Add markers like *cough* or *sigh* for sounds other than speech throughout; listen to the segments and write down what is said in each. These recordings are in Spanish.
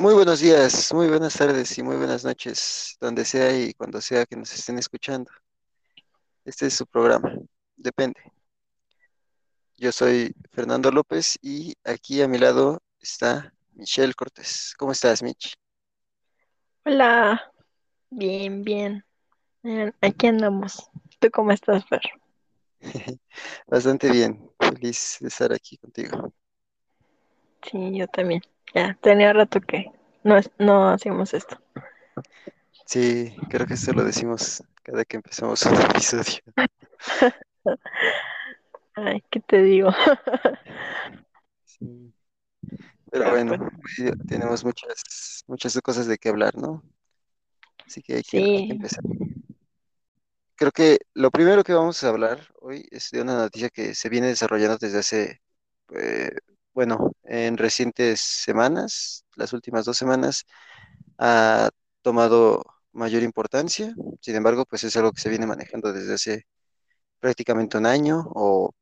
Muy buenos días, muy buenas tardes y muy buenas noches, donde sea y cuando sea que nos estén escuchando. Este es su programa, depende. Yo soy Fernando López y aquí a mi lado está Michelle Cortés. ¿Cómo estás, Mich? Hola, bien, bien. Eh, Aquí andamos. ¿Tú cómo estás, Fer? *laughs* Bastante bien, feliz de estar aquí contigo. Sí, yo también. Ya, tenía rato que no, es- no hacíamos esto. Sí, creo que esto lo decimos cada que empezamos un *laughs* episodio. *laughs* Ay, ¿qué te digo? Sí. Pero bueno, pues hoy tenemos muchas, muchas cosas de qué hablar, ¿no? Así que hay que, hay que sí, empezar. Creo que lo primero que vamos a hablar hoy es de una noticia que se viene desarrollando desde hace, eh, bueno, en recientes semanas, las últimas dos semanas, ha tomado mayor importancia. Sin embargo, pues es algo que se viene manejando desde hace prácticamente un año o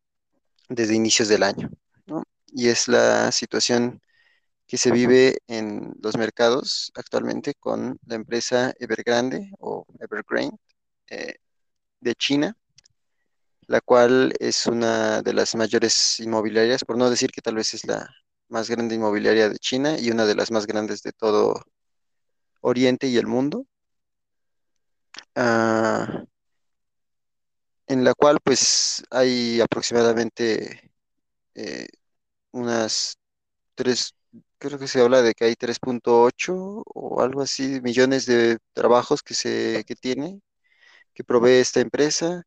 desde inicios del año, ¿no? Y es la situación que se vive en los mercados actualmente con la empresa Evergrande o Evergrande eh, de China la cual es una de las mayores inmobiliarias, por no decir que tal vez es la más grande inmobiliaria de China y una de las más grandes de todo Oriente y el mundo, ah, en la cual pues hay aproximadamente eh, unas tres, creo que se habla de que hay 3.8 o algo así millones de trabajos que se que tiene, que provee esta empresa.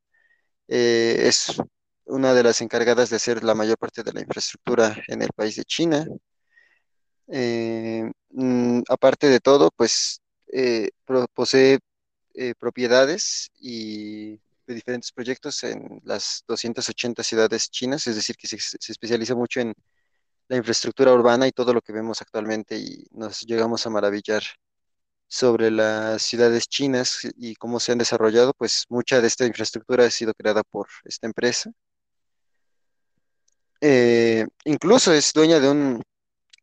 Eh, es una de las encargadas de hacer la mayor parte de la infraestructura en el país de China. Eh, mm, aparte de todo, pues eh, posee propiedades y de diferentes proyectos en las 280 ciudades chinas, es decir, que se, se especializa mucho en la infraestructura urbana y todo lo que vemos actualmente y nos llegamos a maravillar sobre las ciudades chinas y cómo se han desarrollado, pues mucha de esta infraestructura ha sido creada por esta empresa. Eh, incluso es dueña de un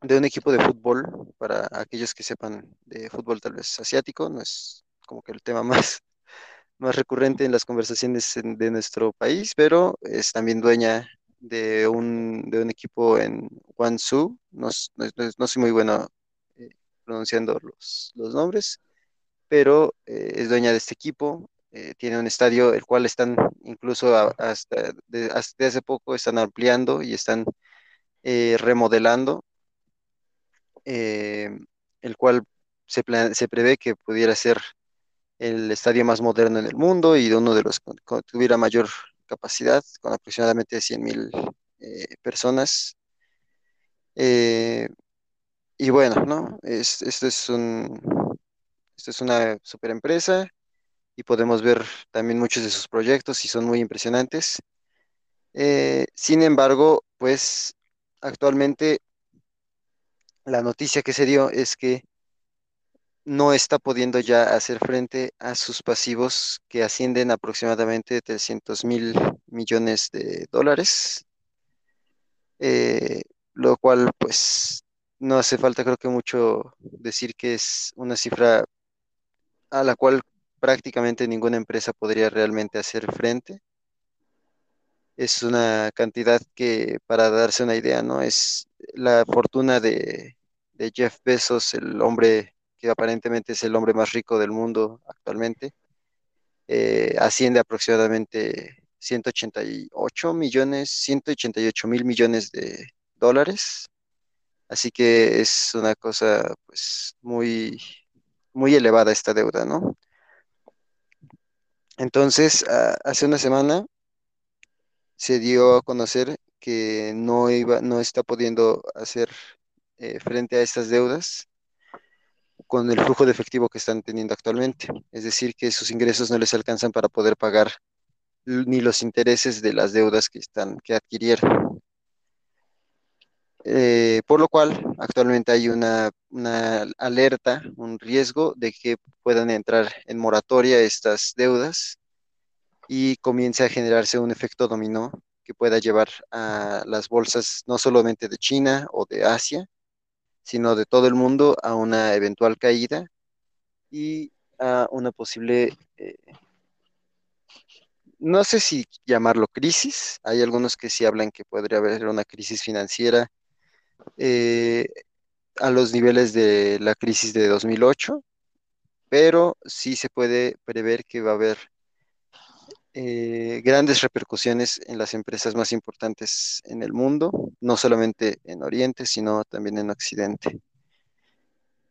de un equipo de fútbol, para aquellos que sepan de fútbol tal vez asiático, no es como que el tema *laughs* más, más recurrente en las conversaciones de nuestro país, pero es también dueña de un, de un equipo en Guangzhou, no, no, no- soy muy bueno pronunciando los, nombres, pero eh, es dueña de este equipo. eh, tiene un estadio el cual están incluso hasta, de- hace poco están ampliando y están eh, remodelando el cual se, se prevé que pudiera ser el estadio más moderno en el mundo y uno de los que tuviera mayor capacidad, con aproximadamente 100 mil personas. Y bueno, ¿no? Es, esto es un, esto es una super empresa y podemos ver también muchos de sus proyectos y son muy impresionantes. Eh, sin embargo, pues actualmente la noticia que se dio es que no está pudiendo ya hacer frente a sus pasivos que ascienden aproximadamente a 300 mil millones de dólares, eh, lo cual pues no hace falta creo que mucho decir que es una cifra a la cual prácticamente ninguna empresa podría realmente hacer frente. Es una cantidad que, para darse una idea, ¿no? Es la fortuna de, Jeff Bezos, el hombre que aparentemente es el hombre más rico del mundo actualmente eh, asciende aproximadamente 188 millones, 188 mil millones de dólares. Así que es una cosa pues muy, muy elevada esta deuda, ¿no? Entonces, a- hace una semana se dio a conocer que no iba, no está pudiendo hacer eh, frente a estas deudas con el flujo de efectivo que están teniendo actualmente. Es decir, que sus ingresos no les alcanzan para poder pagar ni los intereses de las deudas que están, que adquirieron. Eh, por lo cual, actualmente hay una, alerta, un riesgo de que puedan entrar en moratoria estas deudas y comience a generarse un efecto dominó que pueda llevar a las bolsas no solamente de China o de Asia, sino de todo el mundo a una eventual caída y a una posible, eh, no sé si llamarlo crisis, hay algunos que sí hablan que podría haber una crisis financiera eh, a los niveles de la crisis de 2008, pero sí se puede prever que va a haber eh, grandes repercusiones en las empresas más importantes en el mundo, no solamente en Oriente, sino también en Occidente.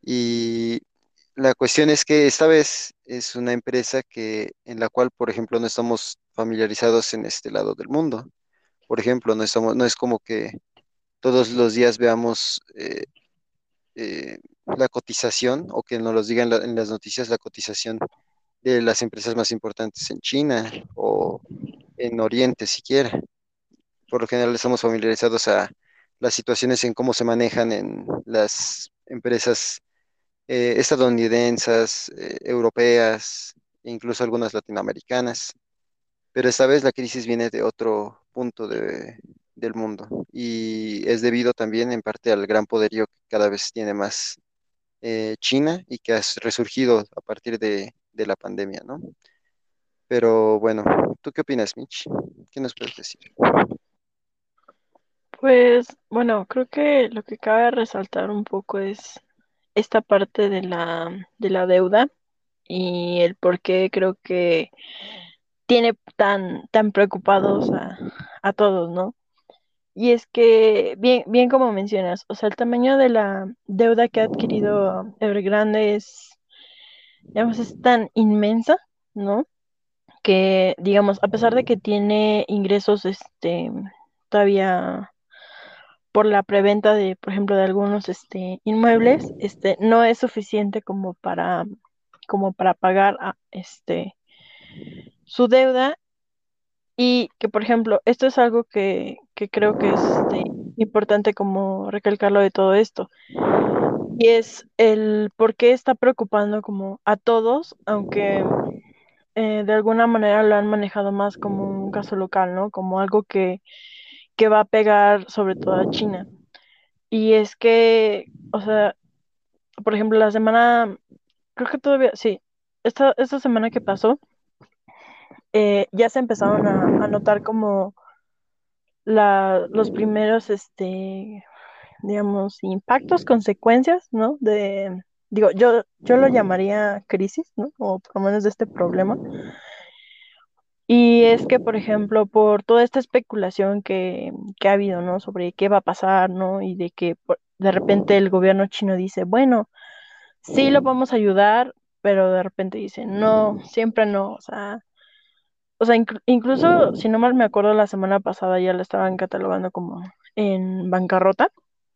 Y la cuestión es que esta vez es una empresa que, en la cual, por ejemplo, no estamos familiarizados en este lado del mundo. Por ejemplo, no estamos, no es como que todos los días veamos eh, eh, la cotización o que nos lo digan en las noticias la cotización de las empresas más importantes en China o en Oriente siquiera. Por lo general estamos familiarizados a las situaciones en cómo se manejan en las empresas eh, estadounidenses, eh, europeas, e incluso algunas latinoamericanas. Pero esta vez la crisis viene de otro punto de- del mundo y es debido también en parte al gran poderío que cada vez tiene más eh, China y que ha resurgido a partir de, de la pandemia, ¿no? Pero bueno, ¿tú qué opinas, Mitch? ¿Qué nos puedes decir? Pues bueno, creo que lo que cabe resaltar un poco es esta parte de la, de la deuda y el por qué creo que tiene tan, tan preocupados a, a todos, ¿no? Y es que, bien, bien como mencionas, o sea, el tamaño de la deuda que ha adquirido Evergrande es, digamos, es tan inmensa, ¿no? Que, digamos, a pesar de que tiene ingresos, este, todavía por la preventa de, por ejemplo, de algunos, este, inmuebles, este, no es suficiente como para, como para pagar, este, su deuda Y que, por ejemplo, esto es algo que, que creo que es este, importante como recalcarlo de todo esto. Y es el por qué está preocupando como a todos, aunque eh, de alguna manera lo han manejado más como un caso local, ¿no? Como algo que, que va a pegar sobre todo a China. Y es que, o sea, por ejemplo, la semana, creo que todavía, sí, esta, esta semana que pasó, eh, ya se empezaron a, a notar como la, los primeros, este, digamos, impactos, consecuencias, ¿no? De, digo, yo, yo lo llamaría crisis, ¿no? O por lo menos de este problema. Y es que, por ejemplo, por toda esta especulación que, que ha habido, ¿no? Sobre qué va a pasar, ¿no? Y de que por- de repente el gobierno chino dice, bueno, sí lo vamos a ayudar, pero de repente dice, no, siempre no, o sea, o sea, inclu- incluso, si no mal me acuerdo, la semana pasada ya la estaban catalogando como en bancarrota,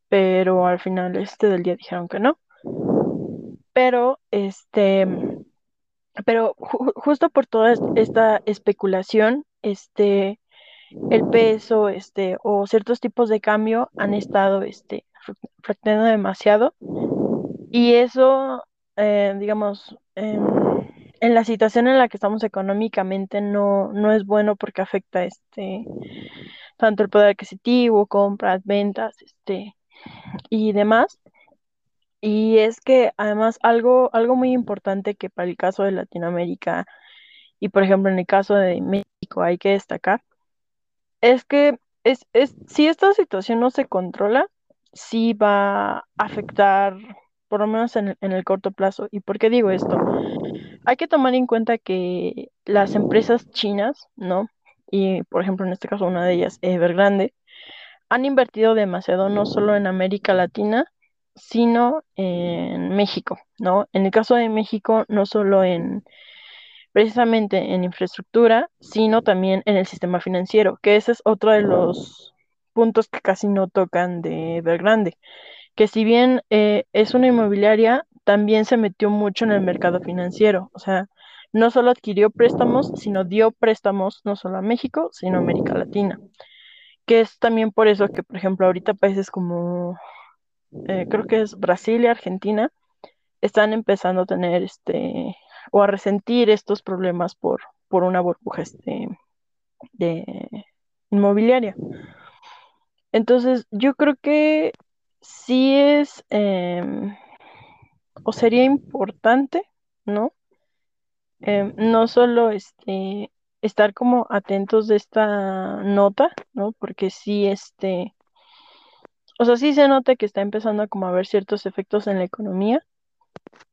pero al final este del día dijeron que no. Pero, este, pero ju- justo por toda est- esta especulación, este, el peso, este, o ciertos tipos de cambio han estado, este, fluc- fluctuando demasiado. Y eso, eh, digamos, em, en la situación en la que estamos económicamente no, no es bueno porque afecta, este, tanto el poder adquisitivo, compras, ventas, este, y demás. Y es que además algo, algo muy importante que para el caso de Latinoamérica y por ejemplo en el caso de México hay que destacar, es que es, es, si esta situación no se controla, sí va a afectar, por lo menos en, el- en el corto plazo. ¿Y por qué digo esto? Hay que tomar en cuenta que las empresas chinas, ¿no? Y por ejemplo en este caso una de ellas, Evergrande, han invertido demasiado no solo en América Latina, sino en México, ¿no? En el caso de México, no solo en precisamente en infraestructura, sino también en el sistema financiero, que ese es otro de los puntos que casi no tocan de Evergrande, que si bien eh, es una inmobiliaria, también se metió mucho en el mercado financiero, o sea, no solo adquirió préstamos, sino dio préstamos no solo a México, sino a América Latina que es también por eso que, por ejemplo, ahorita países como, eh, creo que es Brasil y Argentina, están empezando a tener este, o a resentir estos problemas por, por una burbuja este, de inmobiliaria. Entonces, yo creo que sí es em, o sería importante, ¿no? Em, no solo este estar como atentos de esta nota, ¿no? Porque sí, este, o sea, sí se nota que está empezando a como a haber ciertos efectos en la economía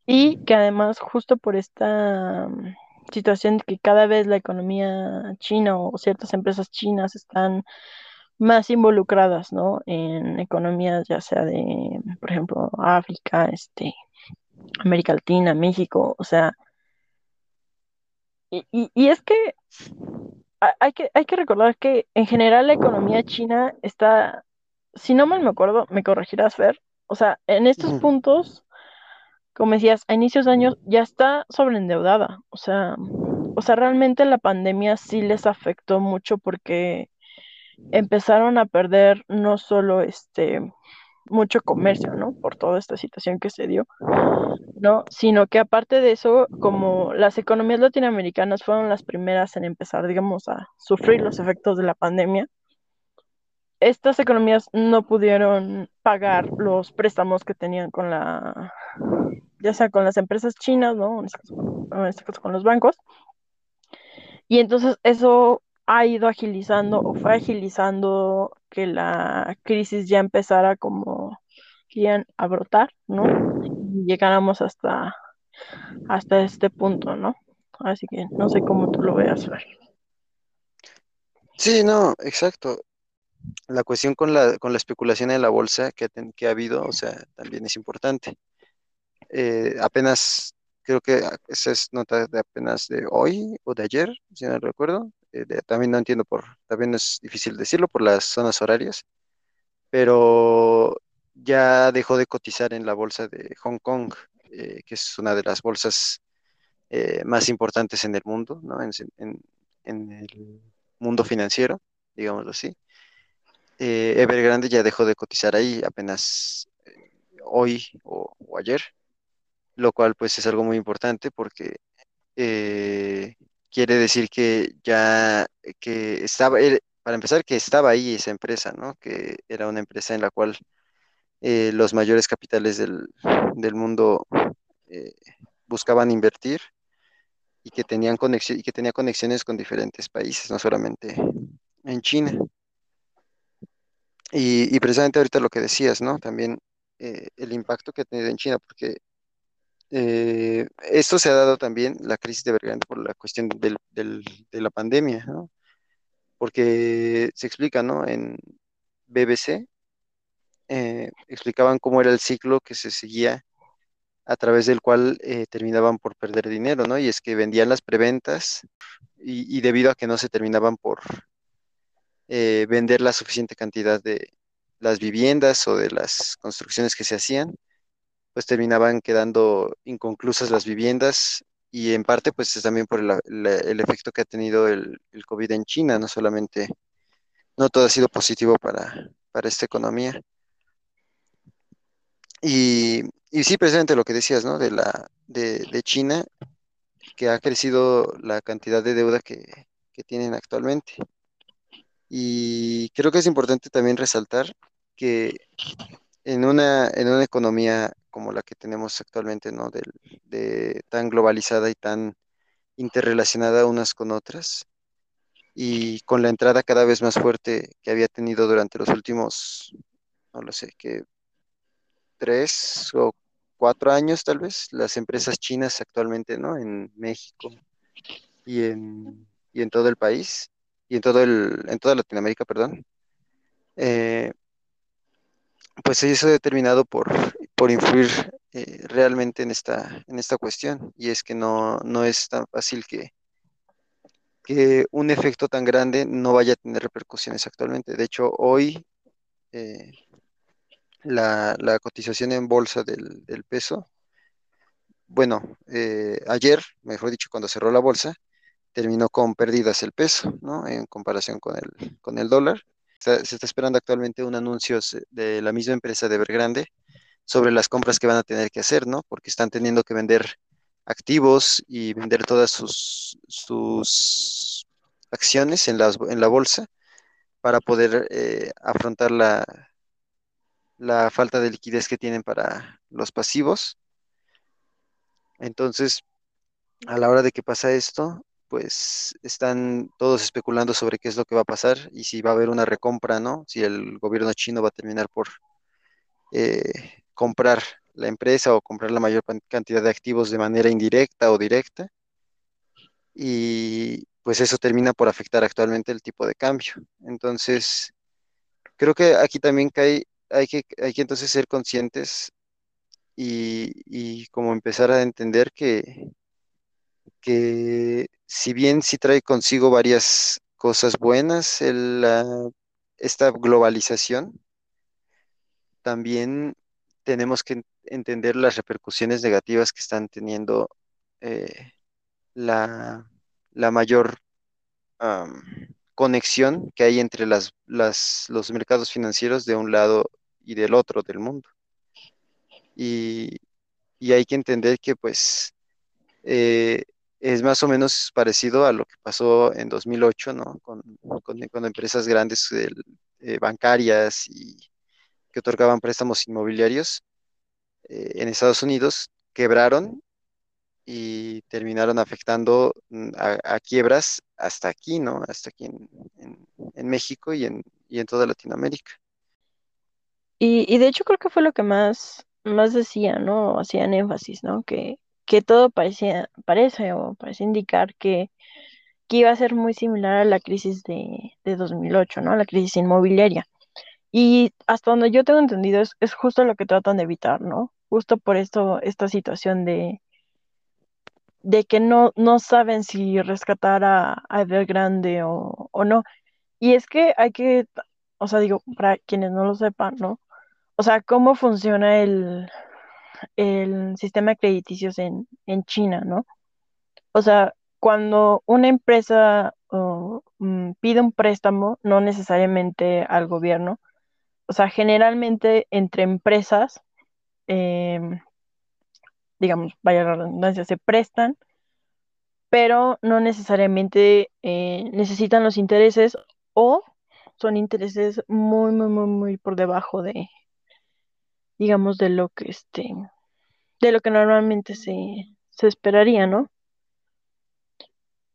y que además justo por esta mm, situación que cada vez la economía china o ciertas empresas chinas están más involucradas, ¿no? En economías ya sea de, por ejemplo, África, este, América Latina, México, o sea, y, y, y es que ha- hay que hay que recordar que en general la economía china está, si no mal me acuerdo, me corregirás, Fer, o sea, en estos puntos, como decías, a inicios de años ya está sobreendeudada, o sea, o sea, realmente la pandemia sí les afectó mucho porque empezaron a perder no solo este mucho comercio, ¿no? Por toda esta situación que se dio, ¿no? Sino que aparte de eso, como las economías latinoamericanas fueron las primeras en empezar, digamos, a sufrir los efectos de la pandemia, estas economías no pudieron pagar los préstamos que tenían con la, ya sea con las empresas chinas, ¿no? En este caso en este caso con los bancos. Y entonces eso ha ido agilizando o fue agilizando que la crisis ya empezara como que a brotar, ¿no? Y llegáramos hasta, hasta este punto, ¿no? Así que no sé cómo tú lo veas, Fer. Sí, no, exacto. La cuestión con la, con la especulación en la bolsa que, que ha habido, o sea, también es importante. Eh, apenas, creo que a- esa es nota de apenas de hoy o de ayer, si no recuerdo. Eh, también no entiendo por, también es difícil decirlo por las zonas horarias, pero ya dejó de cotizar en la bolsa de Hong Kong, eh, que es una de las bolsas eh, más importantes en el mundo, ¿no? En, en- el mundo financiero, digámoslo así. Evergrande ya dejó de cotizar ahí apenas hoy o, o ayer, lo cual pues es algo muy importante porque quiere decir que ya que estaba, eh, para empezar, que estaba ahí esa empresa, ¿no? Que era una empresa en la cual eh, los mayores capitales del, del mundo eh, buscaban invertir y que tenían conexión y que tenía conexiones con diferentes países, no solamente en China. Y, y precisamente ahorita lo que decías, ¿no? También eh, el impacto que ha tenido en China, porque eh, esto se ha dado también, la crisis de Evergrande, por la cuestión del- de la pandemia, ¿no? Porque se explica, ¿no? En BBC eh, explicaban cómo era el ciclo que se seguía a través del cual eh, terminaban por perder dinero, ¿no? Y es que vendían las preventas y, y debido a que no se terminaban por eh, vender la suficiente cantidad de las viviendas o de las construcciones que se hacían, pues terminaban quedando inconclusas las viviendas y en parte pues es también por el, la- el efecto que ha tenido el, el COVID en China, no solamente, no todo ha sido positivo para, para esta economía. Y, y sí, precisamente lo que decías, ¿no? De la, de, de China, que ha crecido la cantidad de deuda que, que tienen actualmente. Y creo que es importante también resaltar que en una, en una economía como la que tenemos actualmente, ¿no? Del- de, tan globalizada y tan interrelacionada unas con otras, y con la entrada cada vez más fuerte que había tenido durante los últimos, no lo sé, que tres o cuatro años tal vez, las empresas chinas actualmente, ¿no? En México y en, y en todo el país, y en todo el, en toda Latinoamérica, perdón. eh, pues eso ha determinado por, por influir eh, realmente en esta, en esta cuestión. Y es que no, no es tan fácil que, que un efecto tan grande no vaya a tener repercusiones actualmente. De hecho, hoy eh, la, la cotización en bolsa del, del peso, bueno, eh, ayer, mejor dicho, cuando cerró la bolsa, terminó con pérdidas el peso, ¿no? En comparación con el, con el dólar. Se está esperando actualmente un anuncio de la misma empresa de Evergrande sobre las compras que van a tener que hacer, ¿no? Porque están teniendo que vender activos y vender todas sus, acciones en la bolsa para poder eh, afrontar la falta de liquidez que tienen para los pasivos. Entonces, a la hora de que pasa esto, pues están todos especulando sobre qué es lo que va a pasar y si va a haber una recompra, ¿no? Si el gobierno chino va a terminar por eh, comprar la empresa o comprar la mayor cantidad de activos de manera indirecta o directa. Y pues eso termina por afectar actualmente el tipo de cambio. Entonces, creo que aquí también cae, hay que, hay que entonces ser conscientes y, y como empezar a entender que, que si bien sí trae consigo varias cosas buenas, la- esta globalización, también tenemos que en- entender las repercusiones negativas que están teniendo eh, la, la mayor am, conexión que hay entre las, las- los mercados financieros de un lado y del otro del mundo. Y, y hay que entender que pues eh, es más o menos parecido a lo que pasó en 2008, ¿no? Con, con- con empresas grandes eh, bancarias y que otorgaban préstamos inmobiliarios eh, en Estados Unidos, quebraron y terminaron afectando mm, a, quiebras hasta aquí, ¿no? Hasta aquí en, en- en México y en, y en toda Latinoamérica. Y, y de hecho creo que fue lo que más, más decía, ¿no? Hacían énfasis, ¿no? Que, que todo parecía, parece o parece indicar que, que iba a ser muy similar a la crisis de, de 2008, ¿no? La crisis inmobiliaria. Y hasta donde yo tengo entendido es, es justo lo que tratan de evitar, ¿no? Justo por esto, esta situación de, de que no, no saben si rescatar a, a Evergrande o, o no. Y es que hay que, o sea, digo, para quienes no lo sepan, ¿no? O sea, cómo funciona el, el sistema de crediticios en, en China, ¿no? O sea, cuando una empresa mm, pide un préstamo, no necesariamente al gobierno, o sea, generalmente entre empresas, em, digamos, vaya la redundancia, se prestan, pero no necesariamente eh, necesitan los intereses o son intereses muy, muy, muy, muy por debajo de, digamos, de lo que este, de lo que normalmente se, se esperaría, ¿no?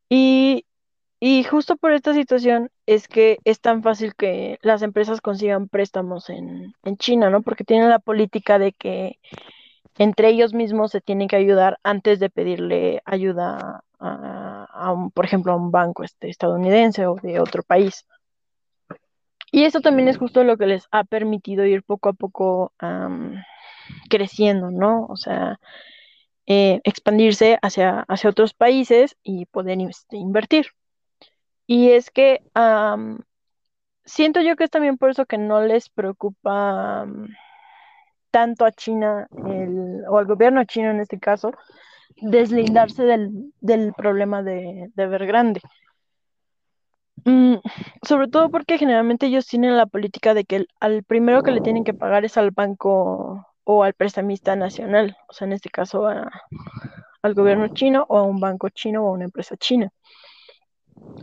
Y, y justo por esta situación es que es tan fácil que las empresas consigan préstamos en, en China, ¿no? Porque tienen la política de que entre ellos mismos se tienen que ayudar antes de pedirle ayuda a, un, por ejemplo, a un banco este, estadounidense o de otro país. Y eso también es justo lo que les ha permitido ir poco a poco am, creciendo, ¿no? O sea, eh, expandirse hacia, hacia otros países y poder este, invertir. Y es que am, siento yo que es también por eso que no les preocupa tanto a China el, o al gobierno chino en este caso deslindarse del, del problema de, de Evergrande. Mm, sobre todo porque generalmente ellos tienen la política de que al primero que le tienen que pagar es al banco o al prestamista nacional, o sea, en este caso a- al gobierno chino o a un banco chino o a una empresa china.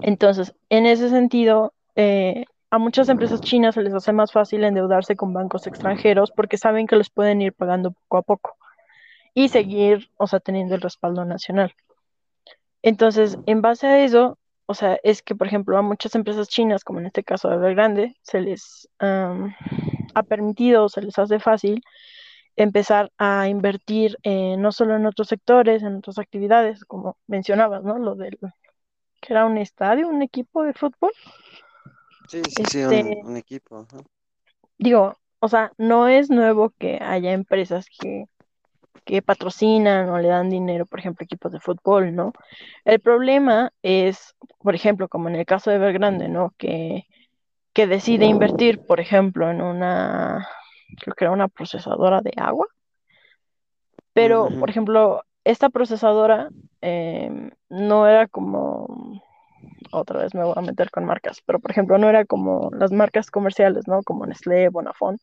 Entonces, en ese sentido, eh, a muchas empresas chinas se les hace más fácil endeudarse con bancos extranjeros porque saben que les pueden ir pagando poco a poco y seguir, o sea, teniendo el respaldo nacional. Entonces, en base a eso, o sea, es que, por ejemplo, a muchas empresas chinas, como en este caso de Evergrande, se les am, ha permitido, o se les hace fácil empezar a invertir eh, no solo en otros sectores, en otras actividades, como mencionabas, ¿no? Lo del que era un estadio, un equipo de fútbol. Sí, sí, sí, un, Este, un equipo. ajá. digo, o sea, no es nuevo que haya empresas que, que patrocinan o le dan dinero, por ejemplo, equipos de fútbol, ¿no? El problema es, por ejemplo, como en el caso de Evergrande, ¿no? Que, que decide invertir, por ejemplo, en una, creo que era una procesadora de agua, pero, por ejemplo, esta procesadora em, no era como, otra vez me voy a meter con marcas, pero, por ejemplo, no era como las marcas comerciales, ¿no? Como Nestlé, Bonafont,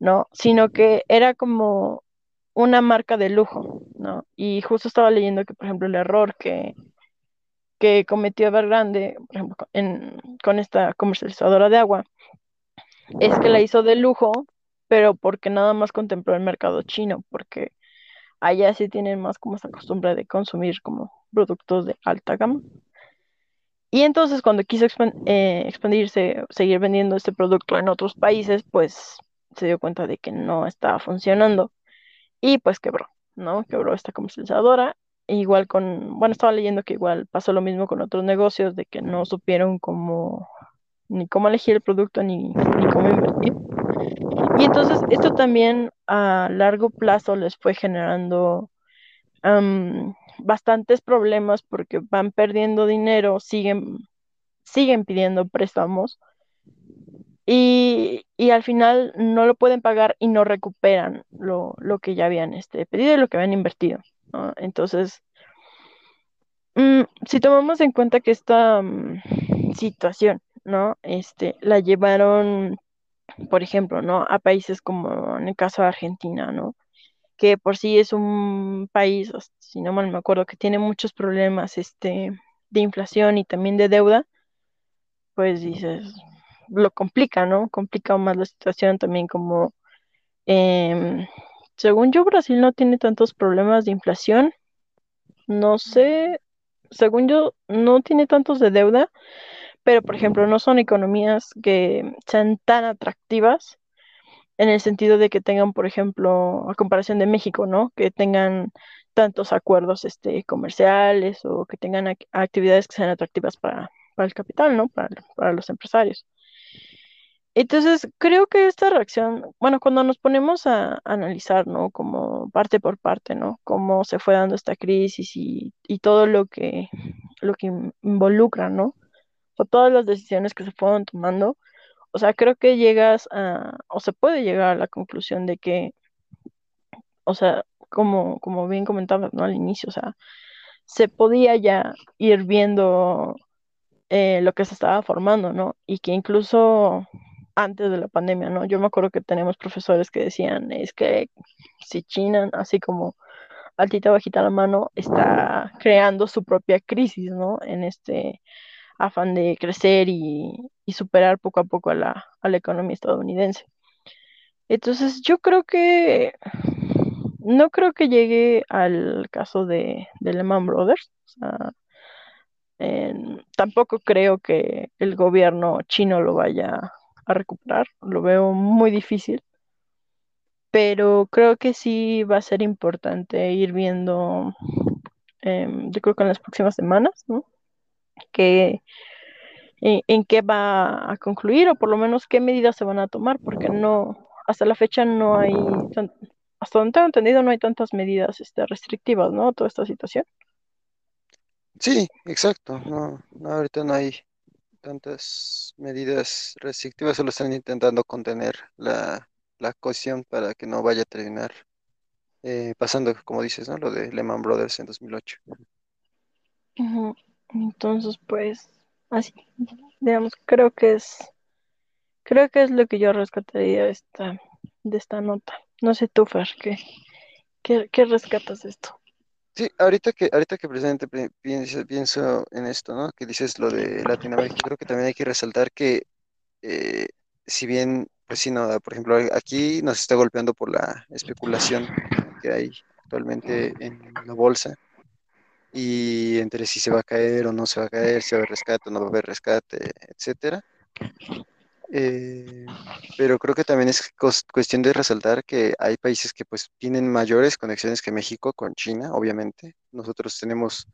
¿no? Sino que era como una marca de lujo, ¿no? Y justo estaba leyendo que, por ejemplo, el error que, que cometió Evergrande, por ejemplo, con esta comercializadora de agua, es que la hizo de lujo, pero porque nada más contempló el mercado chino, porque allá sí tienen más como esa costumbre de consumir como productos de alta gama. Y entonces cuando quiso eh, expandirse, seguir vendiendo este producto en otros países, pues se dio cuenta de que no estaba funcionando y pues quebró, ¿no? Quebró esta comercializadora. Igual con, bueno, estaba leyendo que igual pasó lo mismo con otros negocios, de que no supieron cómo, ni cómo elegir el producto, ni, ni cómo invertir. Y entonces esto también a largo plazo les fue generando bastantes problemas porque van perdiendo dinero, siguen, siguen pidiendo préstamos y, y al final no lo pueden pagar y no recuperan lo, lo que ya habían este, pedido y lo que habían invertido, ¿no? Entonces, mm, si tomamos en cuenta que esta mm, situación, ¿no? Este, la llevaron, por ejemplo, ¿no? A países como en el caso de Argentina, ¿no? que por sí es un país, si no mal me acuerdo, que tiene muchos problemas este, de inflación y también de deuda, pues dices, lo complica, ¿no? Complica más la situación también como, em, según yo, Brasil no tiene tantos problemas de inflación, no sé, según yo, no tiene tantos de deuda, pero por ejemplo, no son economías que sean tan atractivas en el sentido de que tengan, por ejemplo, a comparación de México, ¿no? Que tengan tantos acuerdos este, comerciales o que tengan ac- actividades que sean atractivas para, para el capital, ¿no? Para los empresarios. Entonces, creo que esta reacción, bueno, cuando nos ponemos a, analizar, ¿no? Como parte por parte, ¿no? Cómo se fue dando esta crisis y, y todo lo que, lo que in- involucra, ¿no? O todas las decisiones que se fueron tomando o sea, creo que llegas a, o se puede llegar a la conclusión de que, o sea, como, como bien comentabas, ¿no? Al inicio, o sea, se podía ya ir viendo eh, lo que se estaba formando, ¿no? Y que incluso antes de la pandemia, ¿no? Yo me acuerdo que tenemos profesores que decían, es que si China, así como altita bajita la mano, está creando su propia crisis, ¿no? En este afán de crecer y, superar poco a poco a la, economía estadounidense. Entonces, yo creo que no creo que llegue al caso de, de Lehman Brothers. O sea, tampoco creo que el gobierno chino lo vaya a recuperar. Lo veo muy difícil, pero creo que sí va a ser importante ir viendo, em, yo creo que en las próximas semanas, ¿no? Que, en, qué va a concluir o por lo menos qué medidas se van a tomar, porque no, hasta la fecha no hay, hasta donde tengo entendido, no hay tantas medidas este, restrictivas, ¿no? Toda esta situación. Sí, exacto. No, no, ahorita no hay tantas medidas restrictivas, solo están intentando contener la, la cuestión para que no vaya a terminar eh, pasando, como dices, ¿no? Lo de Lehman Brothers en 2008. Ujú. Entonces, pues, así, digamos, creo que es, creo que es lo que yo rescataría esta, de esta nota. No sé tú, Fer, ¿qué, qué, qué rescatas de esto? Sí, ahorita que, ahorita que precisamente pi- pienso, pienso en esto, ¿no? Que dices lo de Latinoamérica, creo que también hay que resaltar que eh, si bien, pues sí, no, por ejemplo, aquí nos está golpeando por la especulación que hay actualmente en la bolsa y entre si se va a caer o no se va a caer, si va a haber rescate o no va a haber rescate, etcétera. Eh, pero creo que también es cuestión de resaltar que hay países que pues tienen mayores conexiones que México con China, obviamente. Nosotros tenemos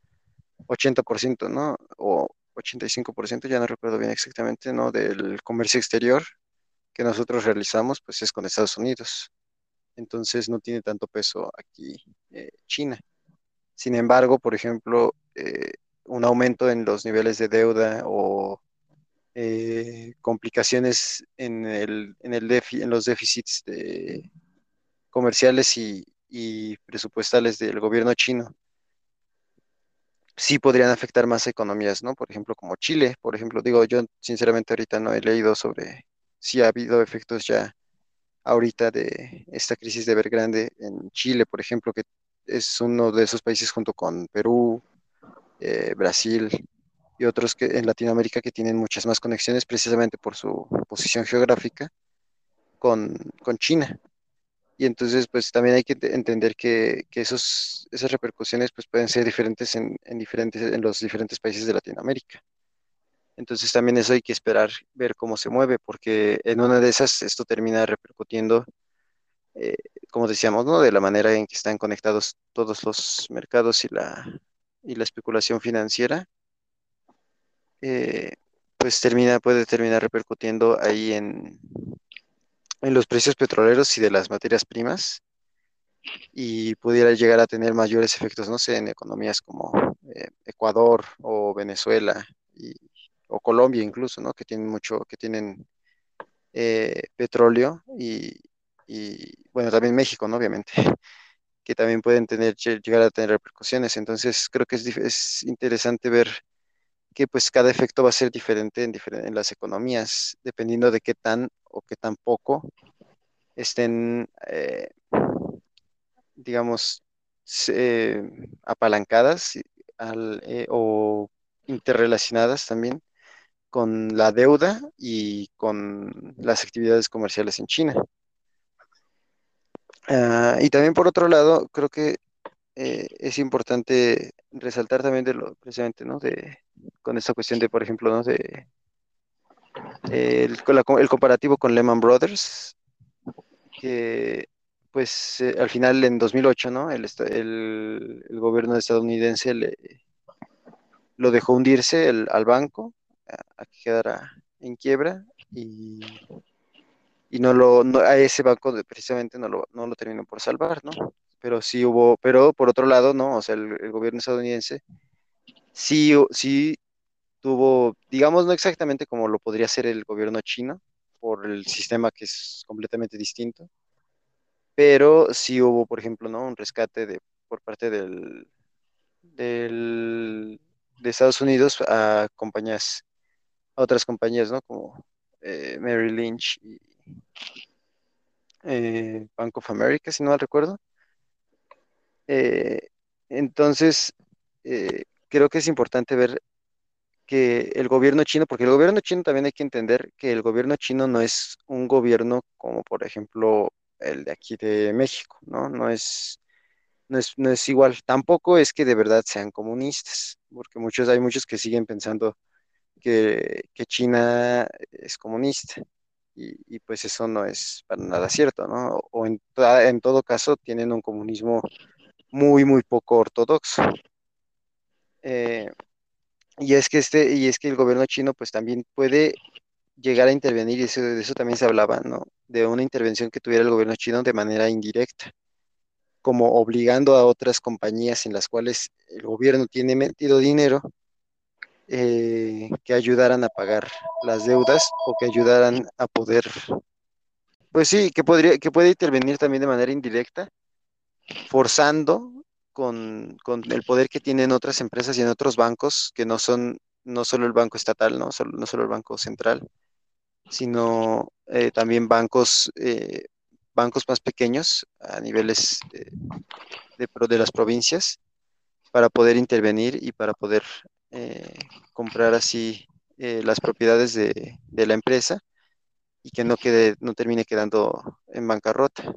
80%, ¿no? O 85%, ya no recuerdo bien exactamente, ¿no? Del comercio exterior que nosotros realizamos, pues es con Estados Unidos. Entonces no tiene tanto peso aquí eh, China. Sin embargo, por ejemplo, eh, un aumento en los niveles de deuda o eh, complicaciones en el, en el en los déficits de- comerciales y, presupuestales del gobierno chino, sí podrían afectar más economías, ¿no? Por ejemplo, como Chile, por ejemplo, digo, yo sinceramente ahorita no he leído sobre si ha habido efectos ya ahorita de esta crisis de Evergrande en Chile, por ejemplo, que es uno de esos países junto con Perú, eh, Brasil y otros que en Latinoamérica que tienen muchas más conexiones precisamente por su posición geográfica con, con China. Y entonces, pues también hay que ente- entender que, que esos, esas repercusiones pues, pueden ser diferentes en, en diferentes, en los diferentes países de Latinoamérica. Entonces también eso hay que esperar, ver cómo se mueve, porque en una de esas esto termina repercutiendo, eh, como decíamos, ¿no? De la manera en que están conectados todos los mercados y la, y la especulación financiera, eh, pues termina, puede terminar repercutiendo ahí en, en los precios petroleros y de las materias primas y pudiera llegar a tener mayores efectos, no sé, en economías como eh, Ecuador o Venezuela o Colombia incluso, ¿no? Que tienen mucho, que tienen eh, petróleo y, y, bueno, también México, ¿no? Obviamente, que también pueden tener, lle- llegar a tener repercusiones. Entonces, creo que es, es interesante ver que pues cada efecto va a ser diferente en, las economías, dependiendo de qué tan o qué tan poco estén eh, digamos, eh, apalancadas eh, o interrelacionadas también con la deuda y con las actividades comerciales en China. Ah, y también por otro lado, creo que es importante resaltar también de lo precisamente, ¿no? De, con esta cuestión de, por ejemplo, ¿no? De el, el comparativo con Lehman Brothers, que pues eh, al final en 2008, ¿no? El, el, el gobierno estadounidense le, lo dejó hundirse el- al banco, a, que quedara en quiebra y, y no lo, no- a ese banco precisamente no lo, no lo terminó por salvar, ¿no? Pero sí hubo, pero por otro lado, ¿no? O sea, el gobierno estadounidense sí, sí tuvo, digamos, no exactamente como lo podría hacer el gobierno chino, por el sistema que es completamente distinto pero sí hubo, por ejemplo, ¿no? Un rescate de, por parte del, del- de Estados Unidos a compañías, a otras compañías, ¿no? Como eh, Merrill Lynch y eh, Bank of America, si no mal recuerdo. Eh, entonces, eh, creo que es importante ver que el gobierno chino, porque el gobierno chino también hay que entender que el gobierno chino no es un gobierno como, por ejemplo, el de aquí de México, ¿no? No es no es, no es igual. Tampoco es que de verdad sean comunistas, porque muchos, hay muchos que siguen pensando que, que China es comunista. Y, y pues eso no es para nada cierto, ¿no? O en, en todo caso tienen un comunismo muy, muy poco ortodoxo. Eh, y es que este, y es que el gobierno chino pues también puede llegar a intervenir, y eso, de eso también se hablaba, ¿no? De una intervención que tuviera el gobierno chino de manera indirecta como obligando a otras compañías en las cuales el gobierno tiene metido dinero eh, que ayudaran a pagar las deudas o que ayudaran a poder, pues sí, que podría, que puede intervenir también de manera indirecta, forzando con, con el poder que tienen otras empresas y en otros bancos que no son, no solo el banco estatal, no solo, no solo el banco central, sino eh, también bancos, eh, bancos más pequeños a niveles de, de las provincias para poder intervenir y para poder eh, comprar así las propiedades de, de la empresa y que no quede, no termine quedando en bancarrota.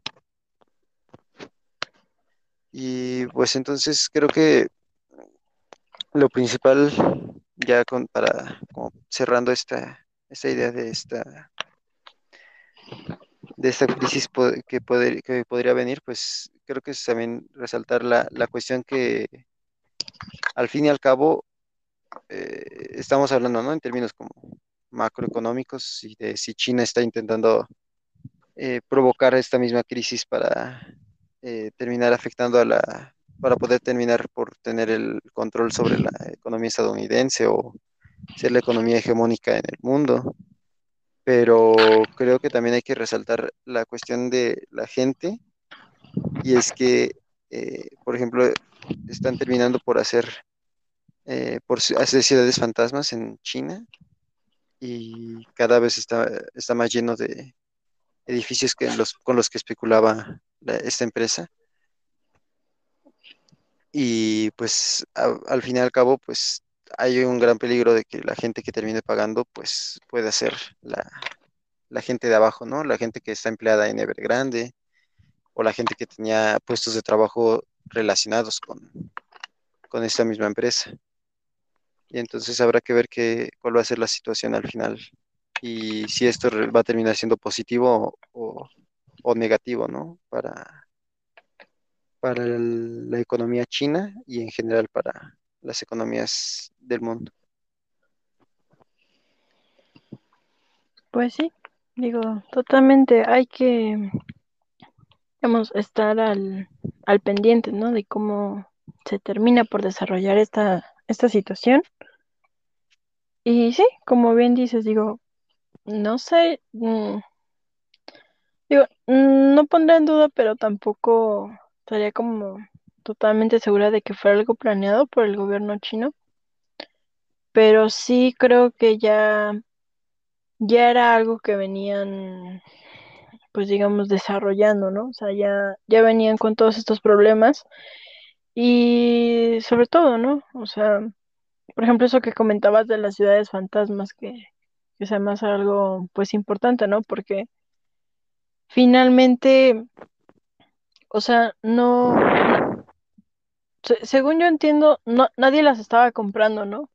Y pues entonces creo que lo principal, ya con, para como cerrando esta, esta idea de esta, de esta crisis que, poder- que podría venir, pues creo que es también resaltar la, la cuestión que al fin y al cabo eh, estamos hablando, ¿no? En términos como macroeconómicos y de si China está intentando eh, provocar esta misma crisis para eh, terminar afectando a la, para poder terminar por tener el control sobre la economía estadounidense o ser la economía hegemónica en el mundo. Pero creo que también hay que resaltar la cuestión de la gente y es que, eh, por ejemplo, están terminando por hacer, eh, por ciudades fantasmas en China y cada vez está, está más lleno de edificios que los, con los que especulaba la- esta empresa. Y pues al fin y al cabo, pues hay un gran peligro de que la gente que termine pagando, pues pueda ser la, la gente de abajo, ¿no? La gente que está empleada en Evergrande o la gente que tenía puestos de trabajo relacionados con, con esta misma empresa. Y entonces habrá que ver qué, cuál va a ser la situación al final y si esto va a terminar siendo positivo o negativo, ¿no? Para, para la economía china y en general para las economías del mundo. Pues sí, digo, totalmente hay que, digamos, estar al, al pendiente, ¿no? De cómo se termina por desarrollar esta, esta situación. Y sí, como bien dices, digo, no sé, mm, mm, no pondré en duda, pero tampoco estaría como totalmente segura de que fuera algo planeado por el gobierno chino. Pero sí creo que ya, ya era algo que venían pues digamos, desarrollando, ¿no? O sea, ya, ya venían con todos estos problemas y sobre todo, ¿no? O sea, por ejemplo, eso que comentabas de las ciudades fantasmas, que, que se me hace algo, pues, importante, ¿no? Porque finalmente, o sea, no, según yo entiendo, no, nadie las estaba comprando, ¿no?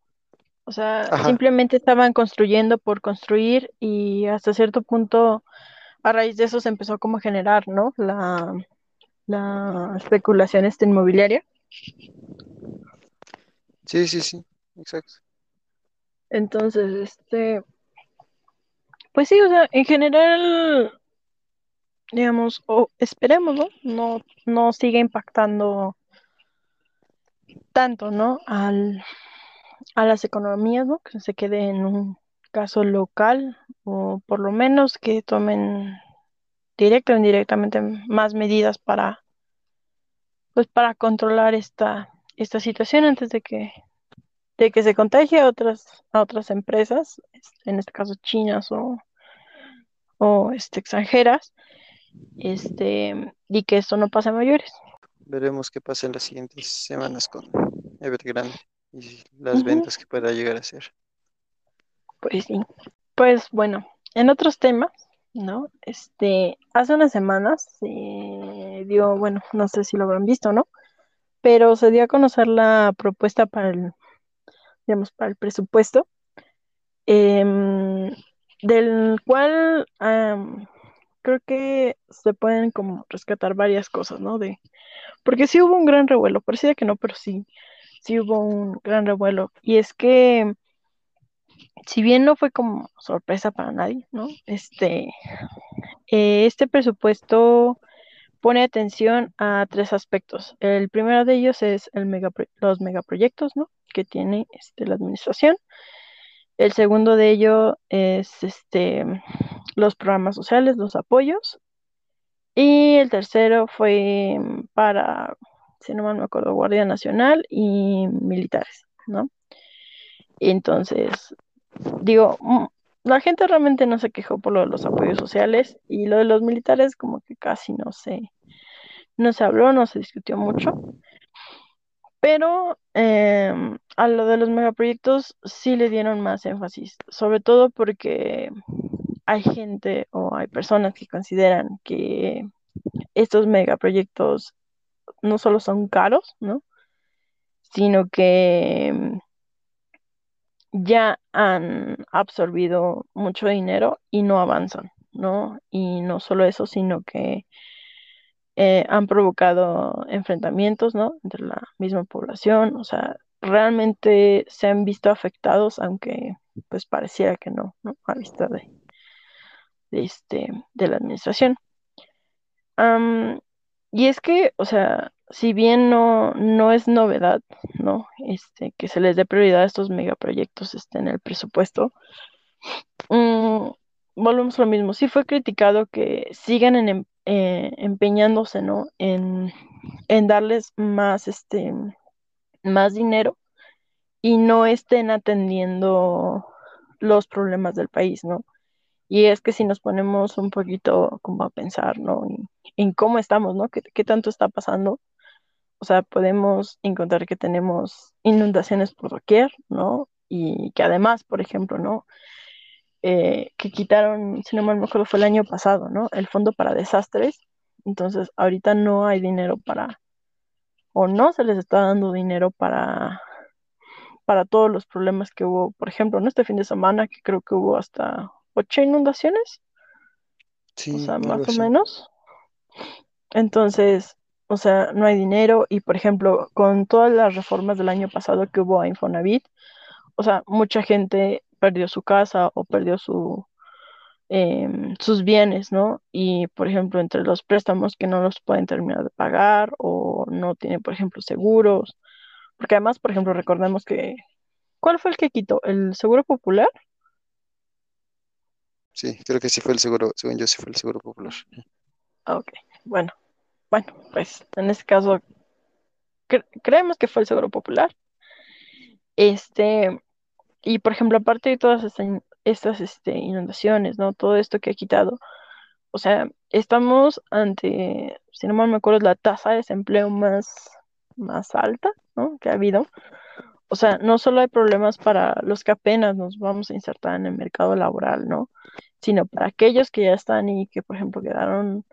O sea, Ajá, simplemente estaban construyendo por construir y hasta cierto punto, a raíz de eso se empezó como a generar, ¿no? La, la especulación esta inmobiliaria. sí, sí, sí, exacto. Entonces, este, pues sí, o sea, en general, digamos, o esperemos, ¿no? No, no siga impactando tanto, ¿no? Al, a las economías, ¿no? Que se quede en un caso local o por lo menos que tomen directa o indirectamente más medidas para, pues, para controlar esta, esta situación antes de que, de que se contagie a otras, a otras empresas, en este caso chinas o, o este, extranjeras este, y que esto no pase a mayores. Veremos qué pasa en las siguientes semanas con Evergrande y las ventas que pueda llegar a hacer. Pues sí. Pues bueno, en otros temas, ¿no? Este, hace unas semanas se dio, bueno, no sé si lo habrán visto, ¿no? Pero se dio a conocer la propuesta para el, digamos, para el presupuesto, em, del cual creo que se pueden como rescatar varias cosas, ¿no? De, porque sí hubo un gran revuelo, parecía que no, pero sí, sí hubo un gran revuelo. Y es que si bien no fue como sorpresa para nadie, ¿no? Este, eh, este presupuesto pone atención a tres aspectos. El primero de ellos es el megapro- los megaproyectos, ¿no? Que tiene este, la administración. El segundo de ello es este, los programas sociales, los apoyos. Y el tercero fue mm, para, si no me acuerdo, Guardia Nacional y militares, ¿no? Entonces, digo, mm, la gente realmente no se quejó por lo de los apoyos sociales y lo de los militares como que casi no se, no se habló, no se discutió mucho, pero em, a lo de los megaproyectos sí le dieron más énfasis, sobre todo porque hay gente o hay personas que consideran que estos megaproyectos no solo son caros, ¿no? Sino que em, ya han absorbido mucho dinero y no avanzan, ¿no? Y no solo eso, sino que eh, han provocado enfrentamientos, ¿no? Entre la misma población, o sea, realmente se han visto afectados, aunque pues pareciera que no, ¿no? A vista de, de este, de la administración. Am, y es que, o sea, si bien no, no es novedad, ¿no? Este, que se les dé prioridad a estos megaproyectos este, en el presupuesto, Mm, volvemos a lo mismo. Sí fue criticado que sigan en em- eh, empeñándose, ¿no? En, en darles más, este, más dinero y no estén atendiendo los problemas del país, ¿no? Y es que si nos ponemos un poquito como a pensar, ¿no? En, cómo estamos, ¿no? ¿Qué, qué tanto está pasando? O sea, podemos encontrar que tenemos inundaciones por doquier, ¿no? Y que además, por ejemplo, ¿no? eh, que quitaron, si no me acuerdo, fue el año pasado, ¿no? El fondo para desastres. Entonces, ahorita no hay dinero para, o no se les está dando dinero para, para todos los problemas que hubo, por ejemplo, en este fin de semana, que creo que hubo hasta ocho inundaciones, Sí, o sea, más o menos. Entonces, o sea, no hay dinero y, por ejemplo, con todas las reformas del año pasado que hubo a Infonavit, o sea, mucha gente perdió su casa o perdió su, em, sus bienes, ¿no? Y, por ejemplo, entre los préstamos que no los pueden terminar de pagar o no tienen, por ejemplo, seguros, porque además, por ejemplo, recordemos que, ¿cuál fue el que quitó? ¿El Seguro Popular? Sí, creo que sí fue el seguro, según yo sí fue el seguro popular. Ok, bueno, bueno, pues en este caso cre- creemos que fue el Seguro Popular. Este, y por ejemplo, aparte de todas estas, estas inundaciones, ¿no? Todo esto que ha quitado, o sea, estamos ante, si no mal me acuerdo, la tasa de desempleo más, más alta, ¿no? Que ha habido. O sea, no solo hay problemas para los que apenas nos vamos a insertar en el mercado laboral, ¿no? Sino para aquellos que ya están y que, por ejemplo, quedaron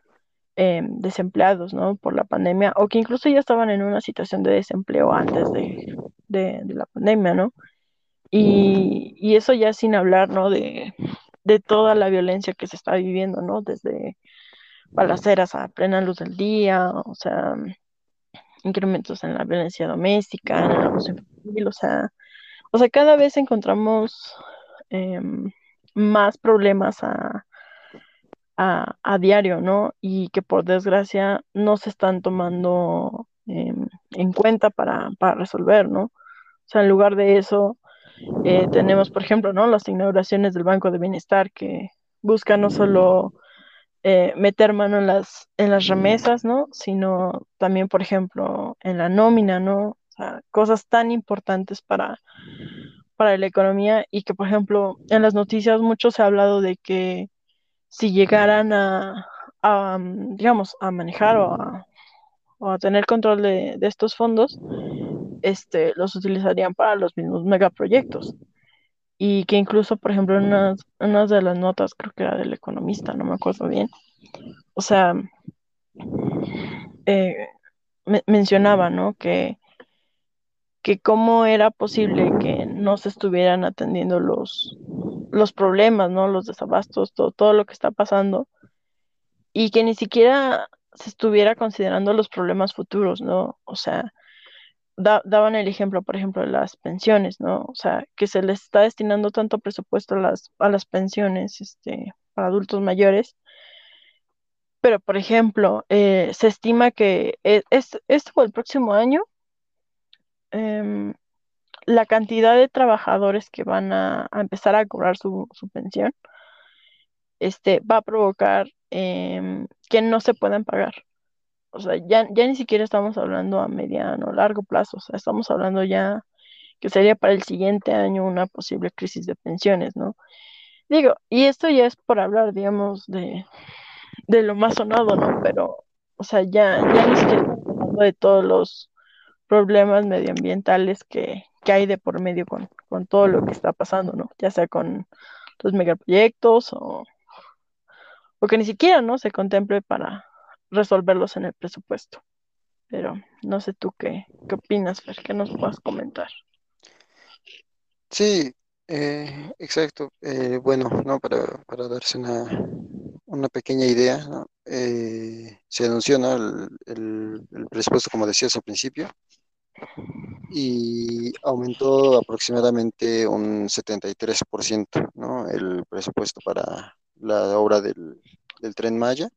eh, desempleados, ¿no? Por la pandemia, o que incluso ya estaban en una situación de desempleo antes de, de, de la pandemia, ¿no? Y, y eso ya sin hablar, ¿no? De, de toda la violencia que se está viviendo, ¿no? Desde balaceras a plena luz del día, o sea, incrementos en la violencia doméstica, en el abuso infantil, o sea, o sea, cada vez encontramos em, más problemas a, a, a diario, ¿no? Y que por desgracia no se están tomando em, en cuenta para, para resolver, ¿no? O sea, en lugar de eso, eh, tenemos, por ejemplo, ¿no? Las inauguraciones del Banco de Bienestar que buscan no solo eh, meter mano en las, en las remesas, ¿no? Sino también, por ejemplo, en la nómina, ¿no? O sea, cosas tan importantes para, para la economía y que, por ejemplo, en las noticias mucho se ha hablado de que si llegaran a, mm, digamos, a manejar o a, o a tener control de, estos fondos, este, los utilizarían para los mismos megaproyectos. Y que incluso, por ejemplo, en unas, de las notas, creo que era del economista, no me acuerdo bien, o sea, eh, me- mencionaba, ¿no? Que, que cómo era posible que no se estuvieran atendiendo los, los problemas, ¿no? Los desabastos, todo, todo lo que está pasando, y que ni siquiera se estuviera considerando los problemas futuros, ¿no? O sea, da- daban el ejemplo, por ejemplo, de las pensiones, ¿no? O sea, que se les está destinando tanto presupuesto a las, a las pensiones, este, para adultos mayores, pero, por ejemplo, eh, se estima que eh, es, esto o el próximo año, em, la cantidad de trabajadores que van a, empezar a cobrar su, su pensión, este, va a provocar em, que no se puedan pagar. O sea, ya, ya ni siquiera estamos hablando a mediano o largo plazo, estamos hablando ya que sería para el siguiente año una posible crisis de pensiones, ¿no? Digo, y esto ya es por hablar, digamos, de, de lo más sonado, ¿no? Pero, o sea, ya, ya ni siquiera estamos hablando de todos los problemas medioambientales que, que hay de por medio con, con todo lo que está pasando, ¿no? Ya sea con los megaproyectos o, o que ni siquiera, ¿no? Se contemple para resolverlos en el presupuesto. Pero no sé tú qué, qué opinas, Fer, qué nos puedas comentar. Sí, eh, exacto. Eh, bueno, ¿no? Para, para darse una, una pequeña idea, ¿no? Eh, se anunció, ¿no? El, el- el presupuesto, como decías al principio, y aumentó aproximadamente un 73%, ¿no? El presupuesto para la obra del, del Tren Maya,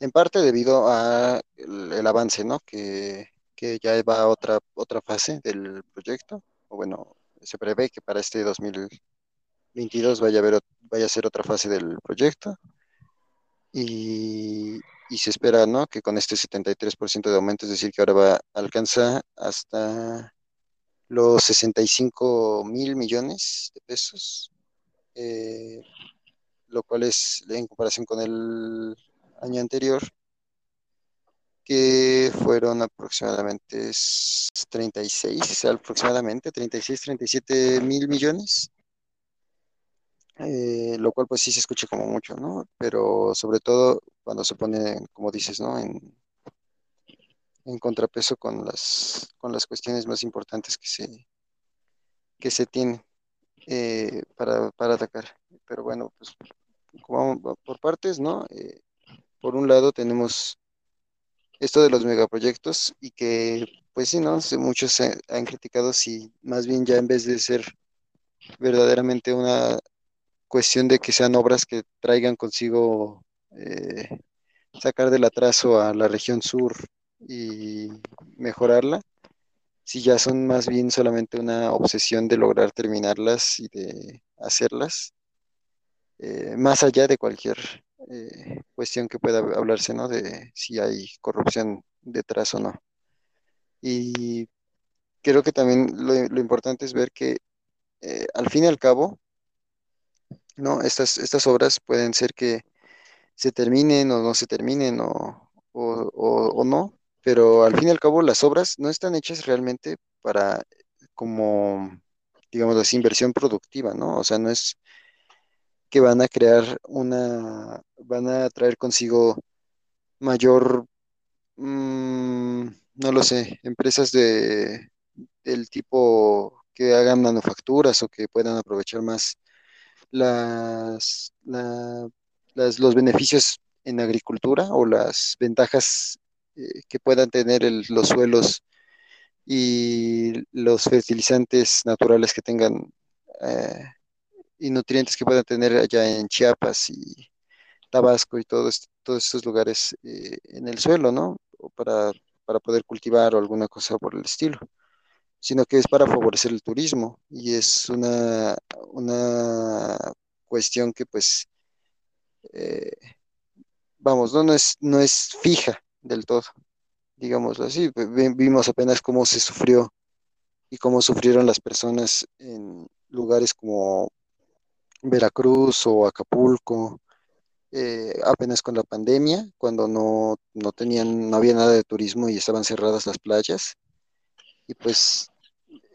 en parte debido a el, avance, ¿no? Que, que ya va a otra, otra fase del proyecto, o bueno, se prevé que para este 2022 vaya a haber, vaya a ser otra fase del proyecto y, y se espera, ¿no? Que con este 73% de aumento, es decir, que ahora va a alcanzar hasta los sesenta y cinco mil millones de pesos, eh, lo cual es en comparación con el año anterior, que fueron aproximadamente 36, aproximadamente 36, 37 mil millones. Eh, lo cual pues sí se escucha como mucho, ¿no? Pero sobre todo cuando se pone, como dices, ¿no? En, en contrapeso con las, con las cuestiones más importantes que se, que se tienen eh, para, para atacar. Pero bueno, pues como por partes, ¿no? Eh, por un lado tenemos esto de los megaproyectos y que, pues sí, ¿no? Muchos han criticado si más bien ya en vez de ser verdaderamente una cuestión de que sean obras que traigan consigo eh, sacar del atraso a la región sur y mejorarla, si ya son más bien solamente una obsesión de lograr terminarlas y de hacerlas, eh, más allá de cualquier eh, cuestión que pueda hablarse, ¿no? De si hay corrupción detrás o no. Y creo que también lo, lo importante es ver que eh, al fin y al cabo, ¿no? Estas, estas obras pueden ser que se terminen o no se terminen o, o, o- no, pero al fin y al cabo las obras no están hechas realmente para como, digamos así, inversión productiva, ¿no? O sea, no es que van a crear una, van a traer consigo mayor, mm, no lo sé, empresas de, del tipo que hagan manufacturas o que puedan aprovechar más las, la- los beneficios en agricultura o las ventajas eh, que puedan tener los suelos y los fertilizantes naturales que tengan eh, y nutrientes que puedan tener allá en Chiapas y Tabasco y todos, todos estos lugares eh, en el suelo, ¿no? Para, para poder cultivar o alguna cosa por el estilo, sino que es para favorecer el turismo y es una, una cuestión que pues eh, vamos, no, no es, no es fija del todo, digámoslo así. Vi- Vimos apenas cómo se sufrió y cómo sufrieron las personas en lugares como Veracruz o Acapulco, eh, apenas con la pandemia, cuando no, no tenían, no había nada de turismo y estaban cerradas las playas. Y pues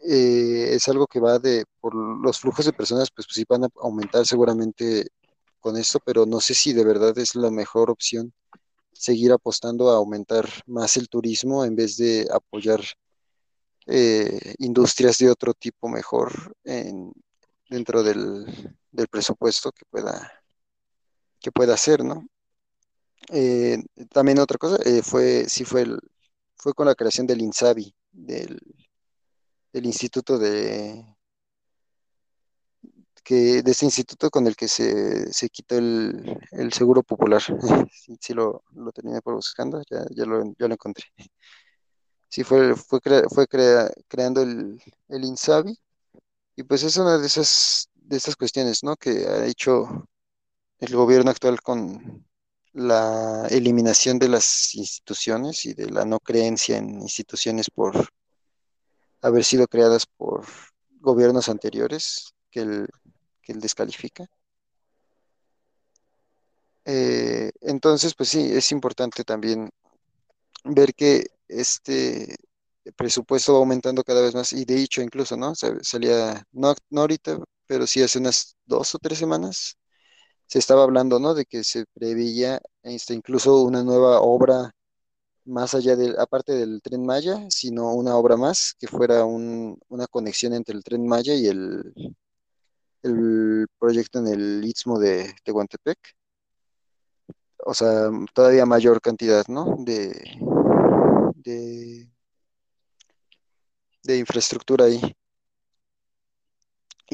eh, es algo que va de, por los flujos de personas, pues, pues sí van a aumentar seguramente con esto, pero no sé si de verdad es la mejor opción seguir apostando a aumentar más el turismo en vez de apoyar eh, industrias de otro tipo mejor en, dentro del, del presupuesto que pueda, que pueda hacer, ¿no? Eh, también otra cosa, eh, fue, sí fue, el, fue con la creación del INSABI, del, del instituto de, que, de este instituto con el que se, se quitó el, el seguro popular. *laughs* Sí, sí lo, lo terminé por buscando, ya, ya lo, ya lo encontré. Sí, fue, fue, crea- fue crea- creando el, el INSABI y pues es una de esas, de estas cuestiones, ¿no? Que ha hecho el gobierno actual con la eliminación de las instituciones y de la no creencia en instituciones por haber sido creadas por gobiernos anteriores que él, que descalifica. Eh, entonces, pues sí, es importante también ver que este presupuesto va aumentando cada vez más y de hecho incluso, ¿no? Sa- Salía, no, no ahorita, pero sí hace unas dos o tres semanas se estaba hablando, ¿no? De que se preveía este, incluso una nueva obra más allá del, aparte del Tren Maya, sino una obra más que fuera un- una conexión entre el Tren Maya y el, el proyecto en el Istmo de Tehuantepec. O sea, todavía mayor cantidad, ¿no? De, de, de infraestructura ahí.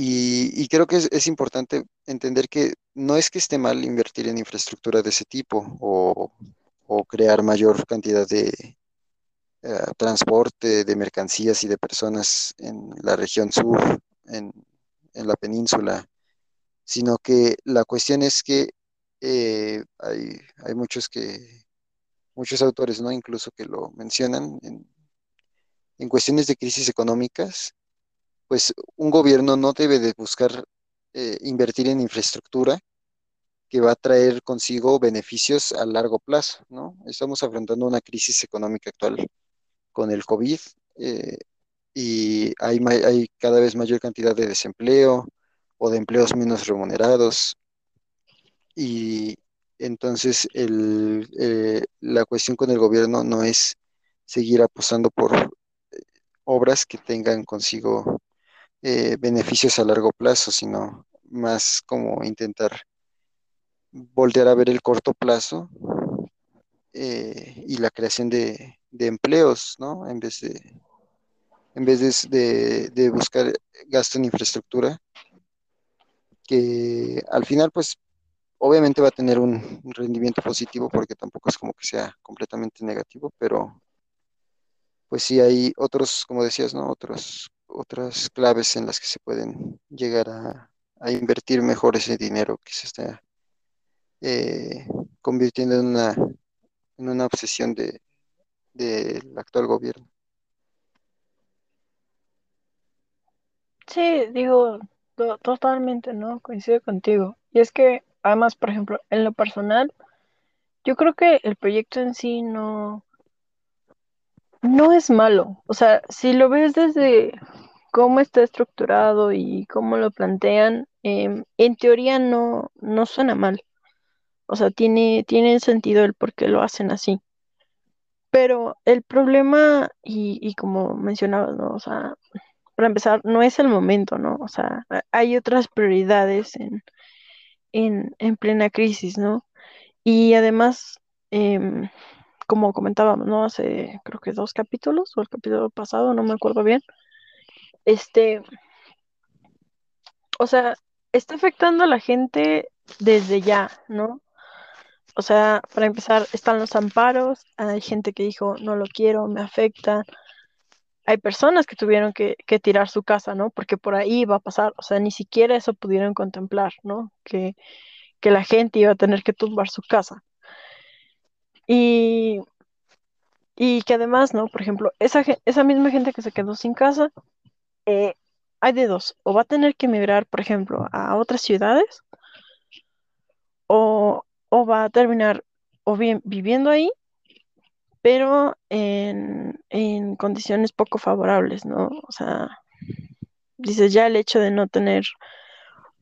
Y, y creo que es, es importante entender que no es que esté mal invertir en infraestructura de ese tipo o, crear mayor cantidad de eh, transporte de mercancías y de personas en la región sur, en, la península, sino que la cuestión es que eh, hay, hay muchos que, muchos autores, ¿no? Incluso que lo mencionan en, en cuestiones de crisis económicas pues un gobierno no debe de buscar eh, invertir en infraestructura que va a traer consigo beneficios a largo plazo, ¿no? Estamos afrontando una crisis económica actual con el COVID eh, y hay, hay cada vez mayor cantidad de desempleo, o de empleos menos remunerados. Y entonces el, eh, la cuestión con el gobierno no es seguir apostando por obras que tengan consigo eh, beneficios a largo plazo, sino más como intentar voltear a ver el corto plazo eh, y la creación de, empleos, ¿no? En vez de, en vez de- de buscar gasto en infraestructura, que al final, pues, obviamente va a tener un rendimiento positivo porque tampoco es como que sea completamente negativo, pero pues sí hay otros, como decías, ¿no? Otros, otras claves en las que se pueden llegar a, invertir mejor ese dinero que se está eh, convirtiendo en una, en una obsesión de, del actual gobierno. Sí, digo, to- totalmente, ¿no? Coincido contigo. Y es que, además, por ejemplo, en lo personal, yo creo que el proyecto en sí no, no es malo. O sea, si lo ves desde cómo está estructurado y cómo lo plantean, em, en teoría no, no suena mal. O sea, tiene, tiene sentido el por qué lo hacen así. Pero el problema, y, como mencionabas, ¿no? O sea, para empezar, no es el momento, ¿no? O sea, hay otras prioridades en, en, en plena crisis, ¿no? Y además, em, como comentábamos, ¿no? Hace creo que dos capítulos, o el capítulo pasado, no me acuerdo bien, este, o sea, está afectando a la gente desde ya, ¿no? O sea, para empezar, están los amparos, hay gente que dijo, no lo quiero, me afecta, hay personas que tuvieron que, tirar su casa, ¿no? Porque por ahí iba a pasar, o sea, ni siquiera eso pudieron contemplar, ¿no? Que, que la gente iba a tener que tumbar su casa. Y, y que además, ¿no? Por ejemplo, esa, esa misma gente que se quedó sin casa, eh, hay de dos, o va a tener que emigrar, por ejemplo, a otras ciudades, o, o va a terminar o bien viviendo ahí, pero en, en condiciones poco favorables, ¿no? O sea, dices, ya el hecho de no tener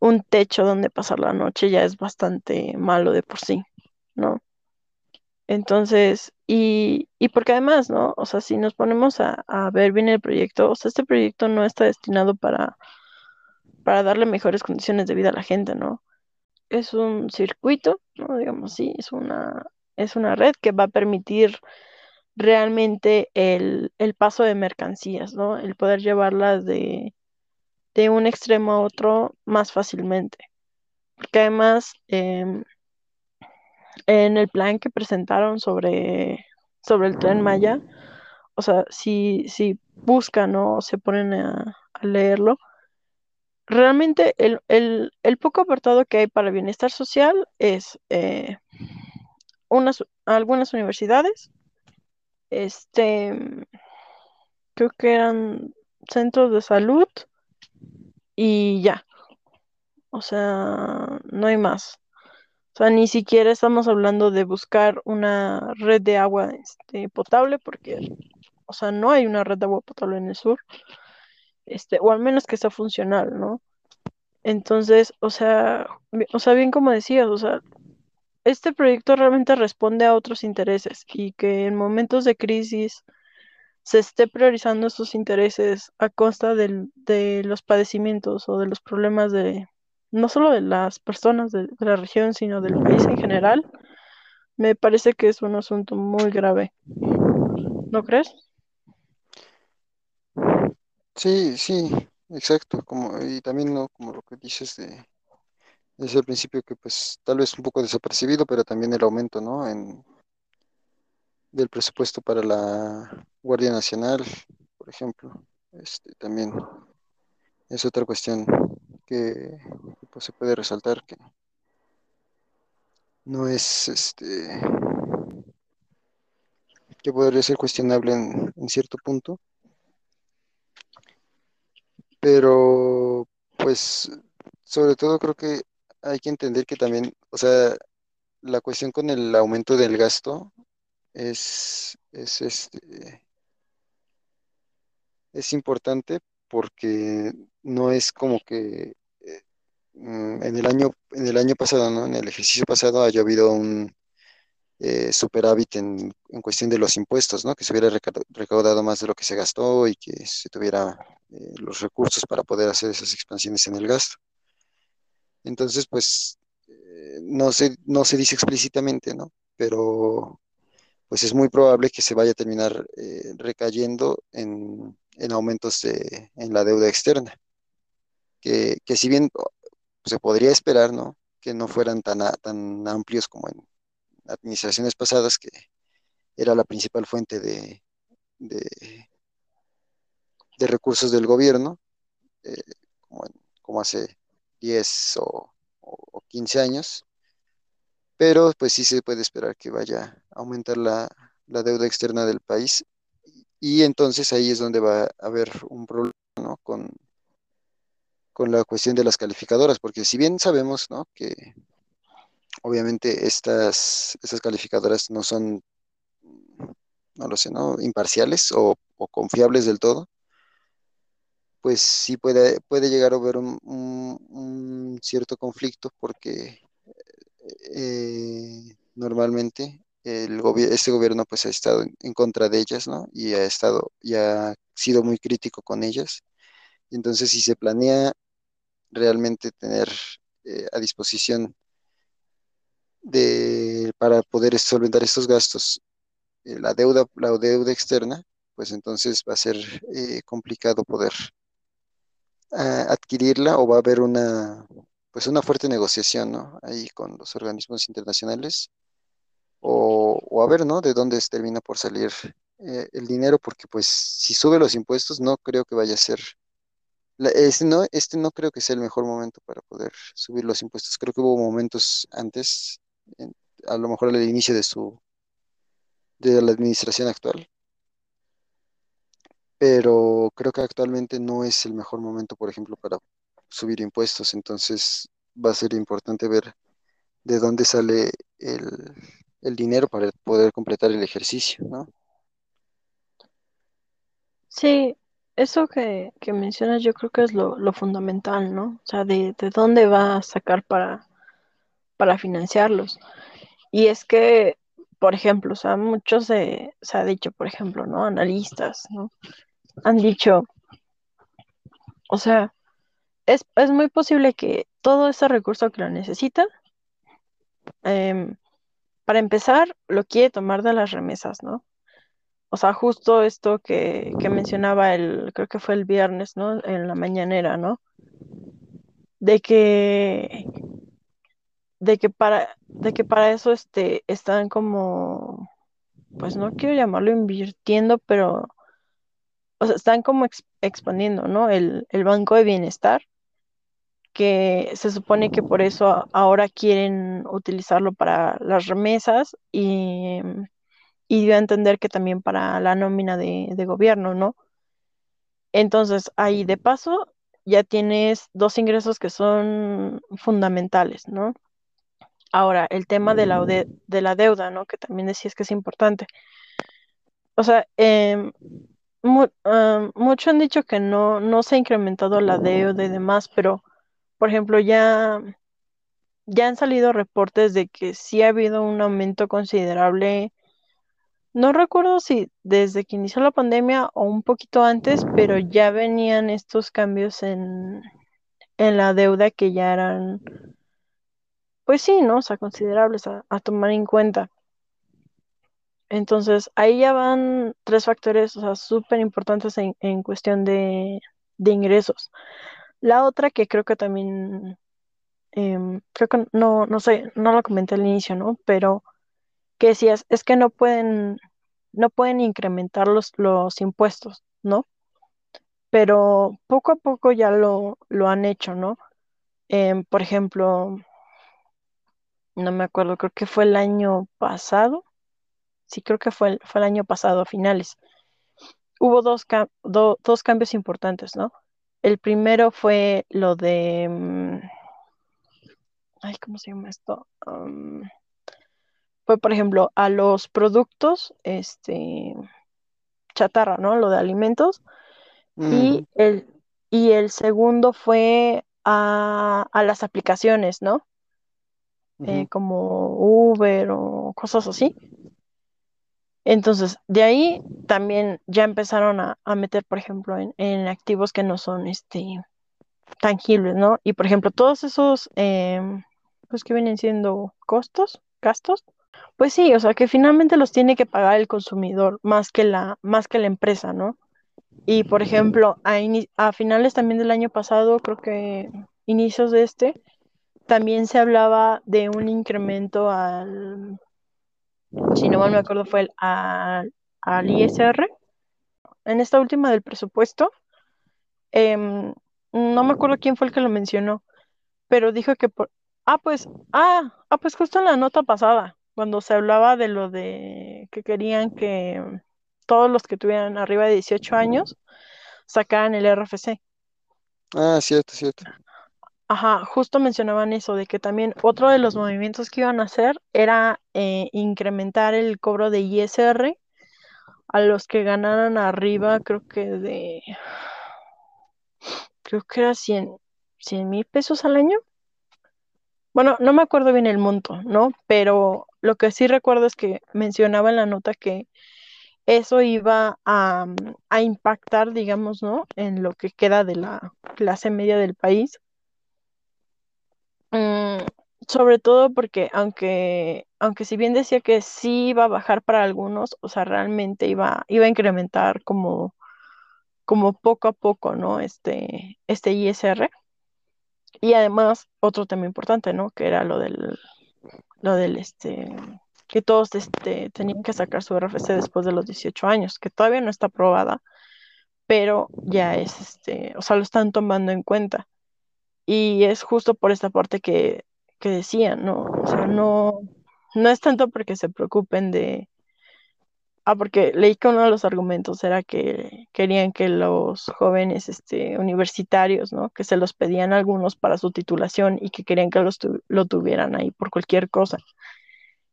un techo donde pasar la noche ya es bastante malo de por sí, ¿no? Entonces, y, y porque además, ¿no? O sea, si nos ponemos a, ver bien el proyecto, o sea, este proyecto no está destinado para, para darle mejores condiciones de vida a la gente, ¿no? Es un circuito, ¿no? Digamos así, es una, es una red que va a permitir realmente el, el paso de mercancías, ¿no? El poder llevarlas de, de un extremo a otro más fácilmente. Porque además, em, en el plan que presentaron sobre, sobre el Tren Maya, o sea, si, si buscan o se ponen a, leerlo, realmente el, el, el poco apartado que hay para el bienestar social es eh, unas, algunas universidades, este, creo que eran centros de salud y ya, o sea, no hay más. O sea, ni siquiera estamos hablando de buscar una red de agua este, potable porque o sea, no hay una red de agua potable en el sur, este, o al menos que sea funcional, ¿no? Entonces, o sea, o sea, bien como decías, o sea, este proyecto realmente responde a otros intereses y que en momentos de crisis se esté priorizando estos intereses a costa del- de los padecimientos o de los problemas de, no solo de las personas de, la región, sino del país en general, me parece que es un asunto muy grave, ¿no crees? Sí, sí, exacto, como, y también, ¿no? Como lo que dices de, desde el principio, que pues tal vez un poco desapercibido, pero también el aumento, ¿no? En, del presupuesto para la Guardia Nacional, por ejemplo, este, también es otra cuestión que pues, se puede resaltar, que no es, este, que podría ser cuestionable en, cierto punto, pero pues sobre todo creo que hay que entender que también, o sea, la cuestión con el aumento del gasto es, es, este, es importante porque no es como que mm, en el año, en el año pasado, ¿no? En el ejercicio pasado haya habido un eh, superávit en, en cuestión de los impuestos, ¿no? Que se hubiera reca- recaudado más de lo que se gastó y que se tuviera eh, los recursos para poder hacer esas expansiones en el gasto. Entonces, pues, eh, no se, no se dice explícitamente, ¿no? Pero pues es muy probable que se vaya a terminar eh, recayendo en, en aumentos de, en la deuda externa, que, si bien oh, se podría esperar, ¿no? Que no fueran tan, a- tan amplios como en administraciones pasadas, que era la principal fuente de, de, recursos del gobierno, eh, como, en- como hace 10 o, o, o 15 años, pero pues sí se puede esperar que vaya a aumentar la, la deuda externa del país y entonces ahí es donde va a haber un problema, ¿no? con, con la cuestión de las calificadoras, porque si bien sabemos, ¿no? que obviamente estas, estas calificadoras no son, no lo sé, ¿no? imparciales o, confiables del todo, pues sí puede, puede llegar a haber un, cierto conflicto porque eh, normalmente el gobi- este gobierno pues ha estado en contra de ellas, ¿no? Y ha estado, y ha sido muy crítico con ellas. Entonces, si se planea realmente tener eh, a disposición de, para poder solventar estos gastos eh, la deuda, la deuda externa, pues entonces va a ser eh, complicado poder ah, adquirirla o va a haber una, pues una fuerte negociación, ¿no? Ahí con los organismos internacionales o, a ver, ¿no? De dónde termina por salir eh, el dinero, porque pues si sube los impuestos, no creo que vaya a ser, este no, este no creo que sea el mejor momento para poder subir los impuestos. Creo que hubo momentos antes, en- a lo mejor al inicio de su, de la administración actual, pero creo que actualmente no es el mejor momento, por ejemplo, para subir impuestos. Entonces va a ser importante ver de dónde sale el, el dinero para poder completar el ejercicio, ¿no? Sí, eso que, que mencionas yo creo que es lo, lo fundamental, ¿no? O sea, de, de dónde va a sacar para, para financiarlos. Y es que, por ejemplo, o sea, muchos se, se ha dicho, por ejemplo, ¿no? Analistas, ¿no? Han dicho, o sea, es, es muy posible que todo ese recurso que lo necesita, em, para empezar, lo quiere tomar de las remesas, ¿no? O sea, justo esto que, que mencionaba el, creo que fue el viernes, ¿no? En la mañanera, ¿no? De que, de que para, de que para eso este, están como, pues no quiero llamarlo invirtiendo, pero, o sea, están como ex- expandiendo, ¿no? El, el Banco de Bienestar, que se supone que por eso ahora quieren utilizarlo para las remesas y, y dio a entender que también para la nómina de, de gobierno, ¿no? Entonces, ahí de paso ya tienes dos ingresos que son fundamentales, ¿no? Ahora, el tema de la, ode- de la deuda, ¿no? Que también decías que es importante. O sea, em, mu- am, muchos han dicho que no, no se ha incrementado la deuda y demás, pero, por ejemplo, ya, ya han salido reportes de que sí ha habido un aumento considerable. No recuerdo si desde que inició la pandemia o un poquito antes, pero ya venían estos cambios en, en la deuda que ya eran, pues sí, ¿no? O sea, considerables a, tomar en cuenta. Entonces, ahí ya van tres factores, o sea, súper importantes en, en cuestión de, de ingresos. La otra que creo que también, em, creo que no, no sé, no lo comenté al inicio, ¿no? Pero que decías, es que no pueden, no pueden incrementar los, los impuestos, ¿no? Pero poco a poco ya lo, lo han hecho, ¿no? Em, por ejemplo, no me acuerdo, creo que fue el año pasado, sí, creo que fue el, fue el año pasado, a finales. Hubo dos, dos cambios importantes, ¿no? El primero fue lo de, mm, ay, ¿cómo se llama esto? Fue, por ejemplo, a los productos, este, chatarra, ¿no? Lo de alimentos. Y Ujú, el, y el segundo fue a, a las aplicaciones, ¿no? Eh, como Uber o cosas así. Entonces, de ahí también ya empezaron a, a meter, por ejemplo, en, en activos que no son este, tangibles, ¿no? Y, por ejemplo, todos esos, pues que vienen siendo costos, gastos, pues sí, o sea, que finalmente los tiene que pagar el consumidor más que la, más que la empresa, ¿no? Y, por ejemplo, a, a finales también del año pasado, creo que inicios de este, también se hablaba de un incremento al, si no mal me acuerdo, fue el, al, al ISR. En esta última del presupuesto, em, no me acuerdo quién fue el que lo mencionó, pero dijo que por... Ah, pues, ah, ah, pues justo en la nota pasada, cuando se hablaba de lo de que querían que todos los que tuvieran arriba de 18 años sacaran el RFC. Ah, cierto, cierto. Ajá, justo mencionaban eso, de que también otro de los movimientos que iban a hacer era eh, incrementar el cobro de ISR a los que ganaran arriba, creo que de, creo que era cien mil pesos al año. Bueno, no me acuerdo bien el monto, ¿no? Pero lo que sí recuerdo es que mencionaba en la nota que eso iba a, mm, impactar, digamos, ¿no? En lo que queda de la clase media del país Mm, sobre todo porque aunque, aunque si bien decía que sí iba a bajar para algunos, o sea, realmente iba, iba a incrementar como, como poco a poco, ¿no? Este, este ISR. Y además, otro tema importante, ¿no? Que era lo del, lo del este, que todos este, tenían que sacar su RFC después de los 18 años, que todavía no está aprobada, pero ya es este, o sea, lo están tomando en cuenta. Y es justo por esta parte que, que decían, ¿no? O sea, no, no es tanto porque se preocupen de... Ah, porque leí que uno de los argumentos era que querían que los jóvenes este, universitarios, ¿no? Que se los pedían algunos para su titulación y que querían que los tu- lo tuvieran ahí por cualquier cosa.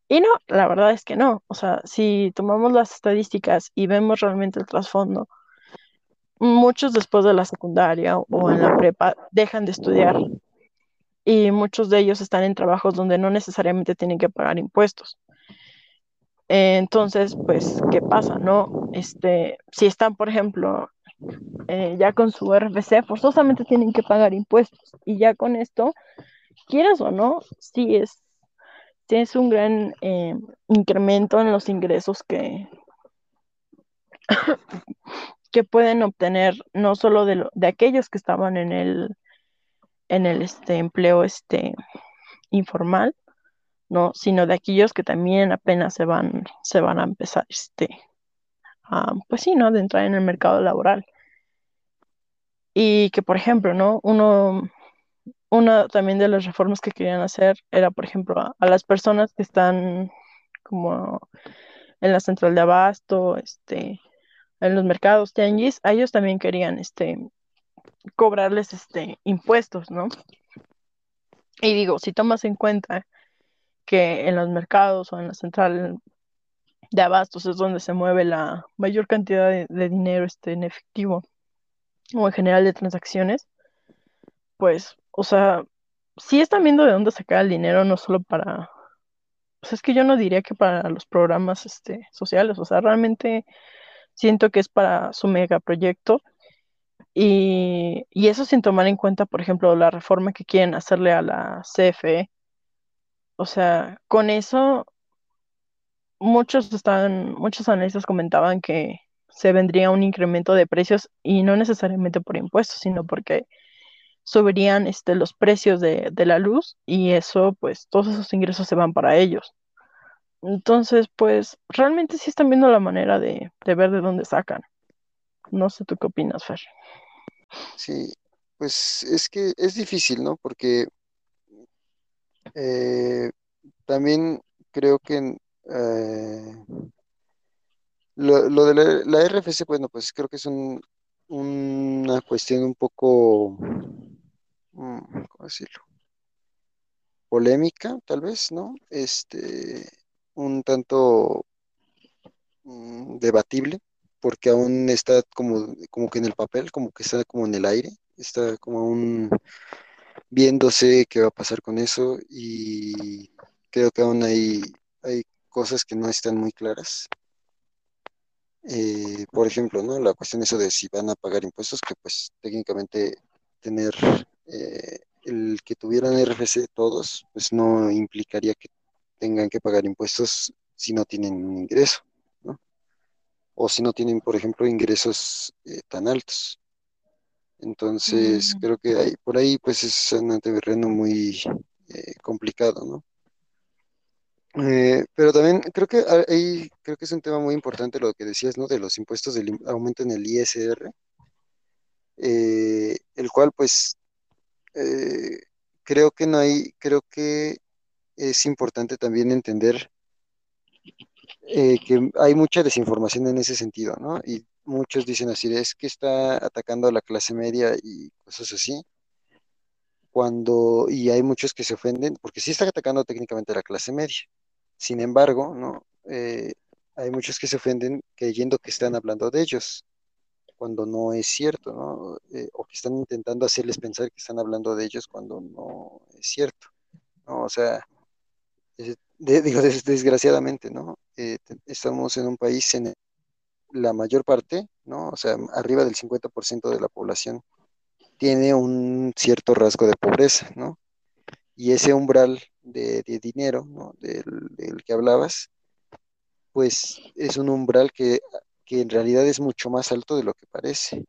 Y no, la verdad es que no. O sea, si tomamos las estadísticas y vemos realmente el trasfondo, muchos después de la secundaria o en la prepa dejan de estudiar y muchos de ellos están en trabajos donde no necesariamente tienen que pagar impuestos. Eh, entonces, pues, ¿qué pasa, no? Este, si están, por ejemplo, eh, ya con su RFC, forzosamente tienen que pagar impuestos. Y ya con esto, quieras o no, sí es, sí es un gran eh, incremento en los ingresos que, *coughs* que pueden obtener, no solo de, lo, de aquellos que estaban en el, en el este, empleo este, informal, ¿no? Sino de aquellos que también apenas se van, se van a empezar, este, a, pues sí, ¿no? De entrar en el mercado laboral. Y que, por ejemplo, ¿no? Uno, una también de las reformas que querían hacer era, por ejemplo, a, las personas que están como en la central de abasto, este, en los mercados tianguis, a ellos también querían, este, cobrarles, este, impuestos, ¿no? Y digo, si tomas en cuenta que en los mercados o en la central de abastos es donde se mueve la mayor cantidad de, dinero este, en efectivo o en general de transacciones, pues, o sea, sí están viendo de dónde sacar el dinero, no solo para, pues es que yo no diría que para los programas este, sociales, o sea, realmente siento que es para su megaproyecto y, y eso sin tomar en cuenta, por ejemplo, la reforma que quieren hacerle a la CFE. O sea, con eso muchos están, muchos analistas comentaban que se vendría un incremento de precios y no necesariamente por impuestos, sino porque subirían este, los precios de, de la luz y eso, pues todos esos ingresos se van para ellos. Entonces, pues realmente sí están viendo la manera de, de ver de dónde sacan. No sé tú qué opinas, Fer. Sí, pues es que es difícil, ¿no? Porque eh, también creo que eh, lo, lo de la, RFC, bueno, pues creo que es un, una cuestión un poco, mm, ¿cómo decirlo? Polémica, tal vez, ¿no? Este, un tanto mm, debatible, porque aún está como, como que en el papel, como que está como en el aire, está como un viéndose qué va a pasar con eso y creo que aún hay, hay cosas que no están muy claras. Eh, por ejemplo, ¿no? La cuestión eso de si van a pagar impuestos, que pues técnicamente tener eh, el que tuvieran RFC todos, pues no implicaría que tengan que pagar impuestos si no tienen ingreso, ¿no? O si no tienen, por ejemplo, ingresos eh, tan altos. Entonces, Mm, creo que hay, por ahí pues es un terreno muy eh, complicado, ¿no? Eh, pero también creo que ahí creo que es un tema muy importante lo que decías, ¿no? De los impuestos del aumento en el ISR, eh, el cual pues eh, creo que no hay, creo que es importante también entender que hay mucha desinformación en ese sentido, ¿no? Y muchos dicen así, es que está atacando a la clase media y cosas así, cuando, y hay muchos que se ofenden, porque sí está atacando técnicamente a la clase media. Sin embargo, ¿no? Eh, hay muchos que se ofenden creyendo que están hablando de ellos, cuando no es cierto, ¿no? Eh, o que están intentando hacerles pensar que están hablando de ellos cuando no es cierto. O sea, de- digo, *laughs* des- desgraciadamente, ¿no? Eh, estamos en un país en el- la mayor parte, ¿no? O sea, arriba del 50% de la población tiene un cierto rasgo de pobreza, ¿no? Y ese umbral de, de dinero, ¿no? Del, que hablabas, pues es un umbral que, que en realidad es mucho más alto de lo que parece.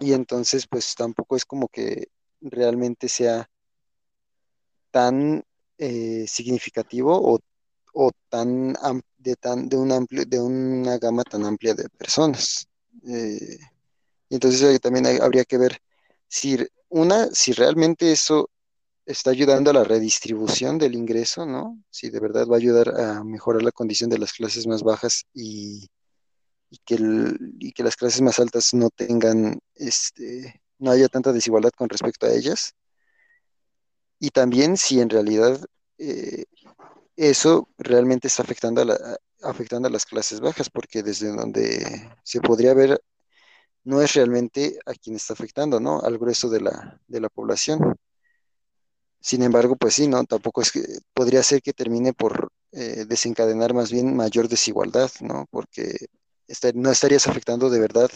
Y entonces, pues tampoco es como que realmente sea tan eh, significativo o, o tan de tan de un amplio de una gama tan amplia de personas. Eh, entonces ahí también habría que ver si una, si realmente eso está ayudando a la redistribución del ingreso, ¿no? Si de verdad va a ayudar a mejorar la condición de las clases más bajas y, y que el- y que las clases más altas no tengan, este, no haya tanta desigualdad con respecto a ellas. Y también si en realidad eh, eso realmente está afectando a las clases bajas, porque desde donde se podría ver, no es realmente a quien está afectando, ¿no? Al grueso de la, de la población. Sin embargo, pues sí, ¿no? Tampoco es que podría ser que termine por eh, desencadenar más bien mayor desigualdad, ¿no? Porque no estarías afectando de verdad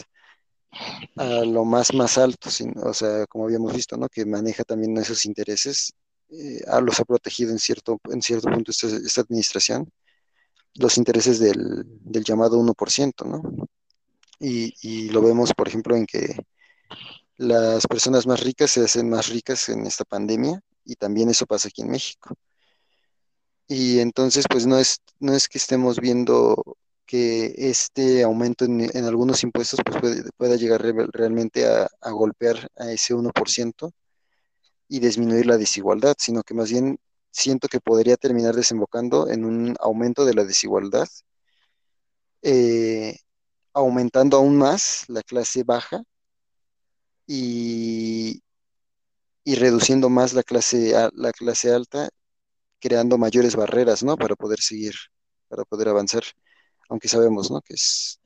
a lo más más alto, sin- o sea, como habíamos visto, ¿no? Que maneja también esos intereses, eh, los ha protegido en cierto, en cierto punto esta, administración, los intereses del, del llamado uno por ciento ¿no? Y, y lo vemos, por ejemplo, en que las personas más ricas se hacen más ricas en esta pandemia y también eso pasa aquí en México. Y entonces, pues no es, no es que estemos viendo que este aumento en, en algunos impuestos pues puede- pueda llegar re- realmente a, a golpear a ese uno por ciento y disminuir la desigualdad, sino que más bien siento que podría terminar desembocando en un aumento de la desigualdad, eh, aumentando aún más la clase baja y, y reduciendo más la clase, la clase alta, creando mayores barreras, ¿no? Para poder seguir, para poder avanzar, aunque sabemos, ¿no? Que es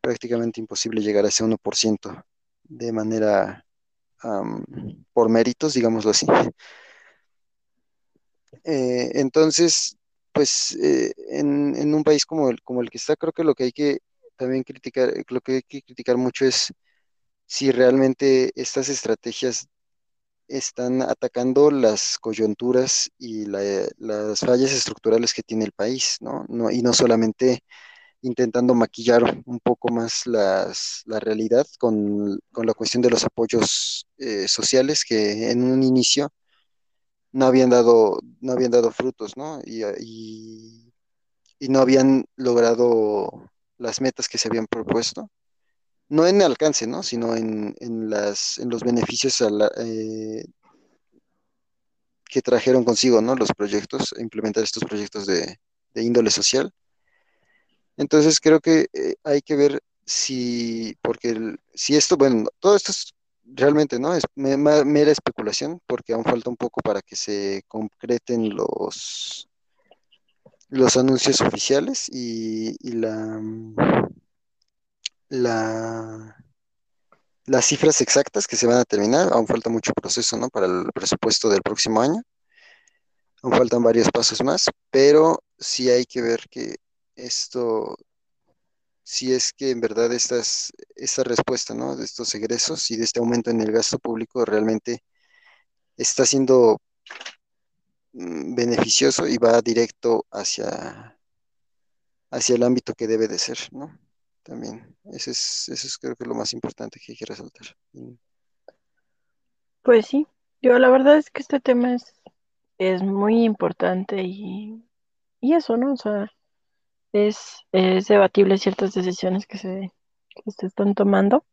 prácticamente imposible llegar a ese uno por ciento de manera por méritos, digámoslo así. Eh, entonces, pues eh, en, un país como el, que está, creo que lo que hay que también criticar, lo que hay que criticar mucho es si realmente estas estrategias están atacando las coyunturas y la- las fallas estructurales que tiene el país. No- y no solamente intentando maquillar un poco más las, la realidad con, con la cuestión de los apoyos eh, sociales que en un inicio no habían dado, no habían dado frutos, ¿no? Y, y- no habían logrado las metas que se habían propuesto. No en alcance, ¿no? Sino en, en las, en los beneficios a la- eh, que trajeron consigo, ¿no? Los proyectos, implementar estos proyectos de, de índole social. Entonces creo que eh, hay que ver si, porque si esto, bueno, todo esto es realmente, ¿no? Es mera especulación, porque aún falta un poco para que se concreten los, los anuncios oficiales y, y la, la, las cifras exactas que se van a terminar, aún falta mucho proceso, ¿no? Para el presupuesto del próximo año. Aún faltan varios pasos más, pero sí hay que ver que esto, si es que en verdad estas, esta respuesta, ¿no? De estos egresos y de este aumento en el gasto público realmente está siendo mm, beneficioso y va directo hacia, hacia el ámbito que debe de ser, ¿no? También, eso es, eso es creo que lo más importante que hay que resaltar. Pues sí, yo la verdad es que este tema es, es muy importante y, y eso, ¿no? O sea, es, es debatible ciertas decisiones que se, que se están tomando,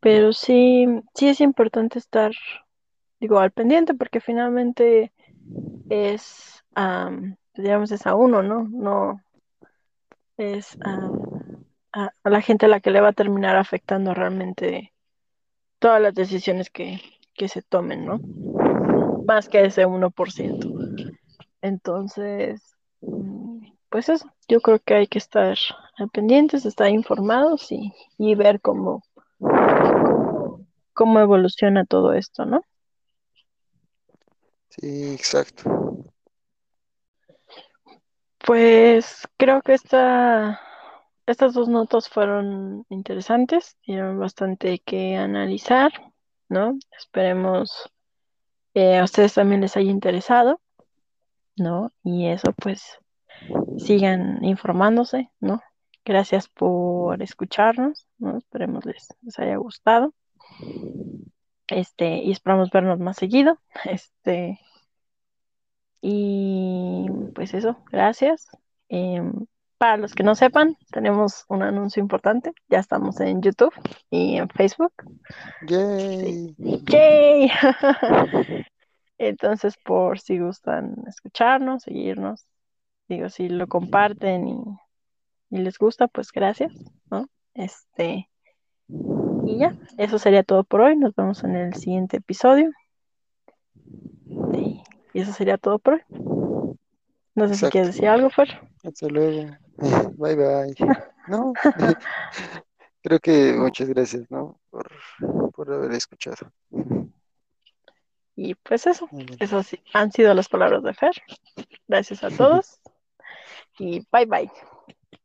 pero sí, sí es importante estar, digo, al pendiente porque finalmente es, am, digamos, es a uno, ¿no? No es a, a la gente a la que le va a terminar afectando realmente todas las decisiones que, que se tomen, ¿no? Más que ese 1%. Entonces, mm, pues eso, yo creo que hay que estar pendientes, estar informados y, y ver cómo, cómo, cómo evoluciona todo esto, ¿no? Sí, exacto. Pues creo que esta, estas dos notas fueron interesantes, dieron bastante que analizar, ¿no? Esperemos que a ustedes también les haya interesado, ¿no? Y eso pues sigan informándose, ¿no? Gracias por escucharnos, ¿no? Esperemos les, les haya gustado. Este, y esperamos vernos más seguido. *laughs* Este, y pues eso, gracias. Em, para los que no sepan, tenemos un anuncio importante. Ya estamos en YouTube y en Facebook. Yay. ¡Yay! *laughs* Entonces, por si gustan escucharnos, seguirnos, digo, si lo comparten y, y les gusta, pues gracias, ¿no? Este, y ya, eso sería todo por hoy. Nos vemos en el siguiente episodio. Y, y eso sería todo por hoy. No sé si quieres decir algo, Fer. Hasta luego. *laughs* Bye bye. *laughs* No, *laughs* creo que muchas gracias, ¿no? Por, por haber escuchado. Y pues eso, esas han sido las palabras de Fer. Gracias a todos bye bye.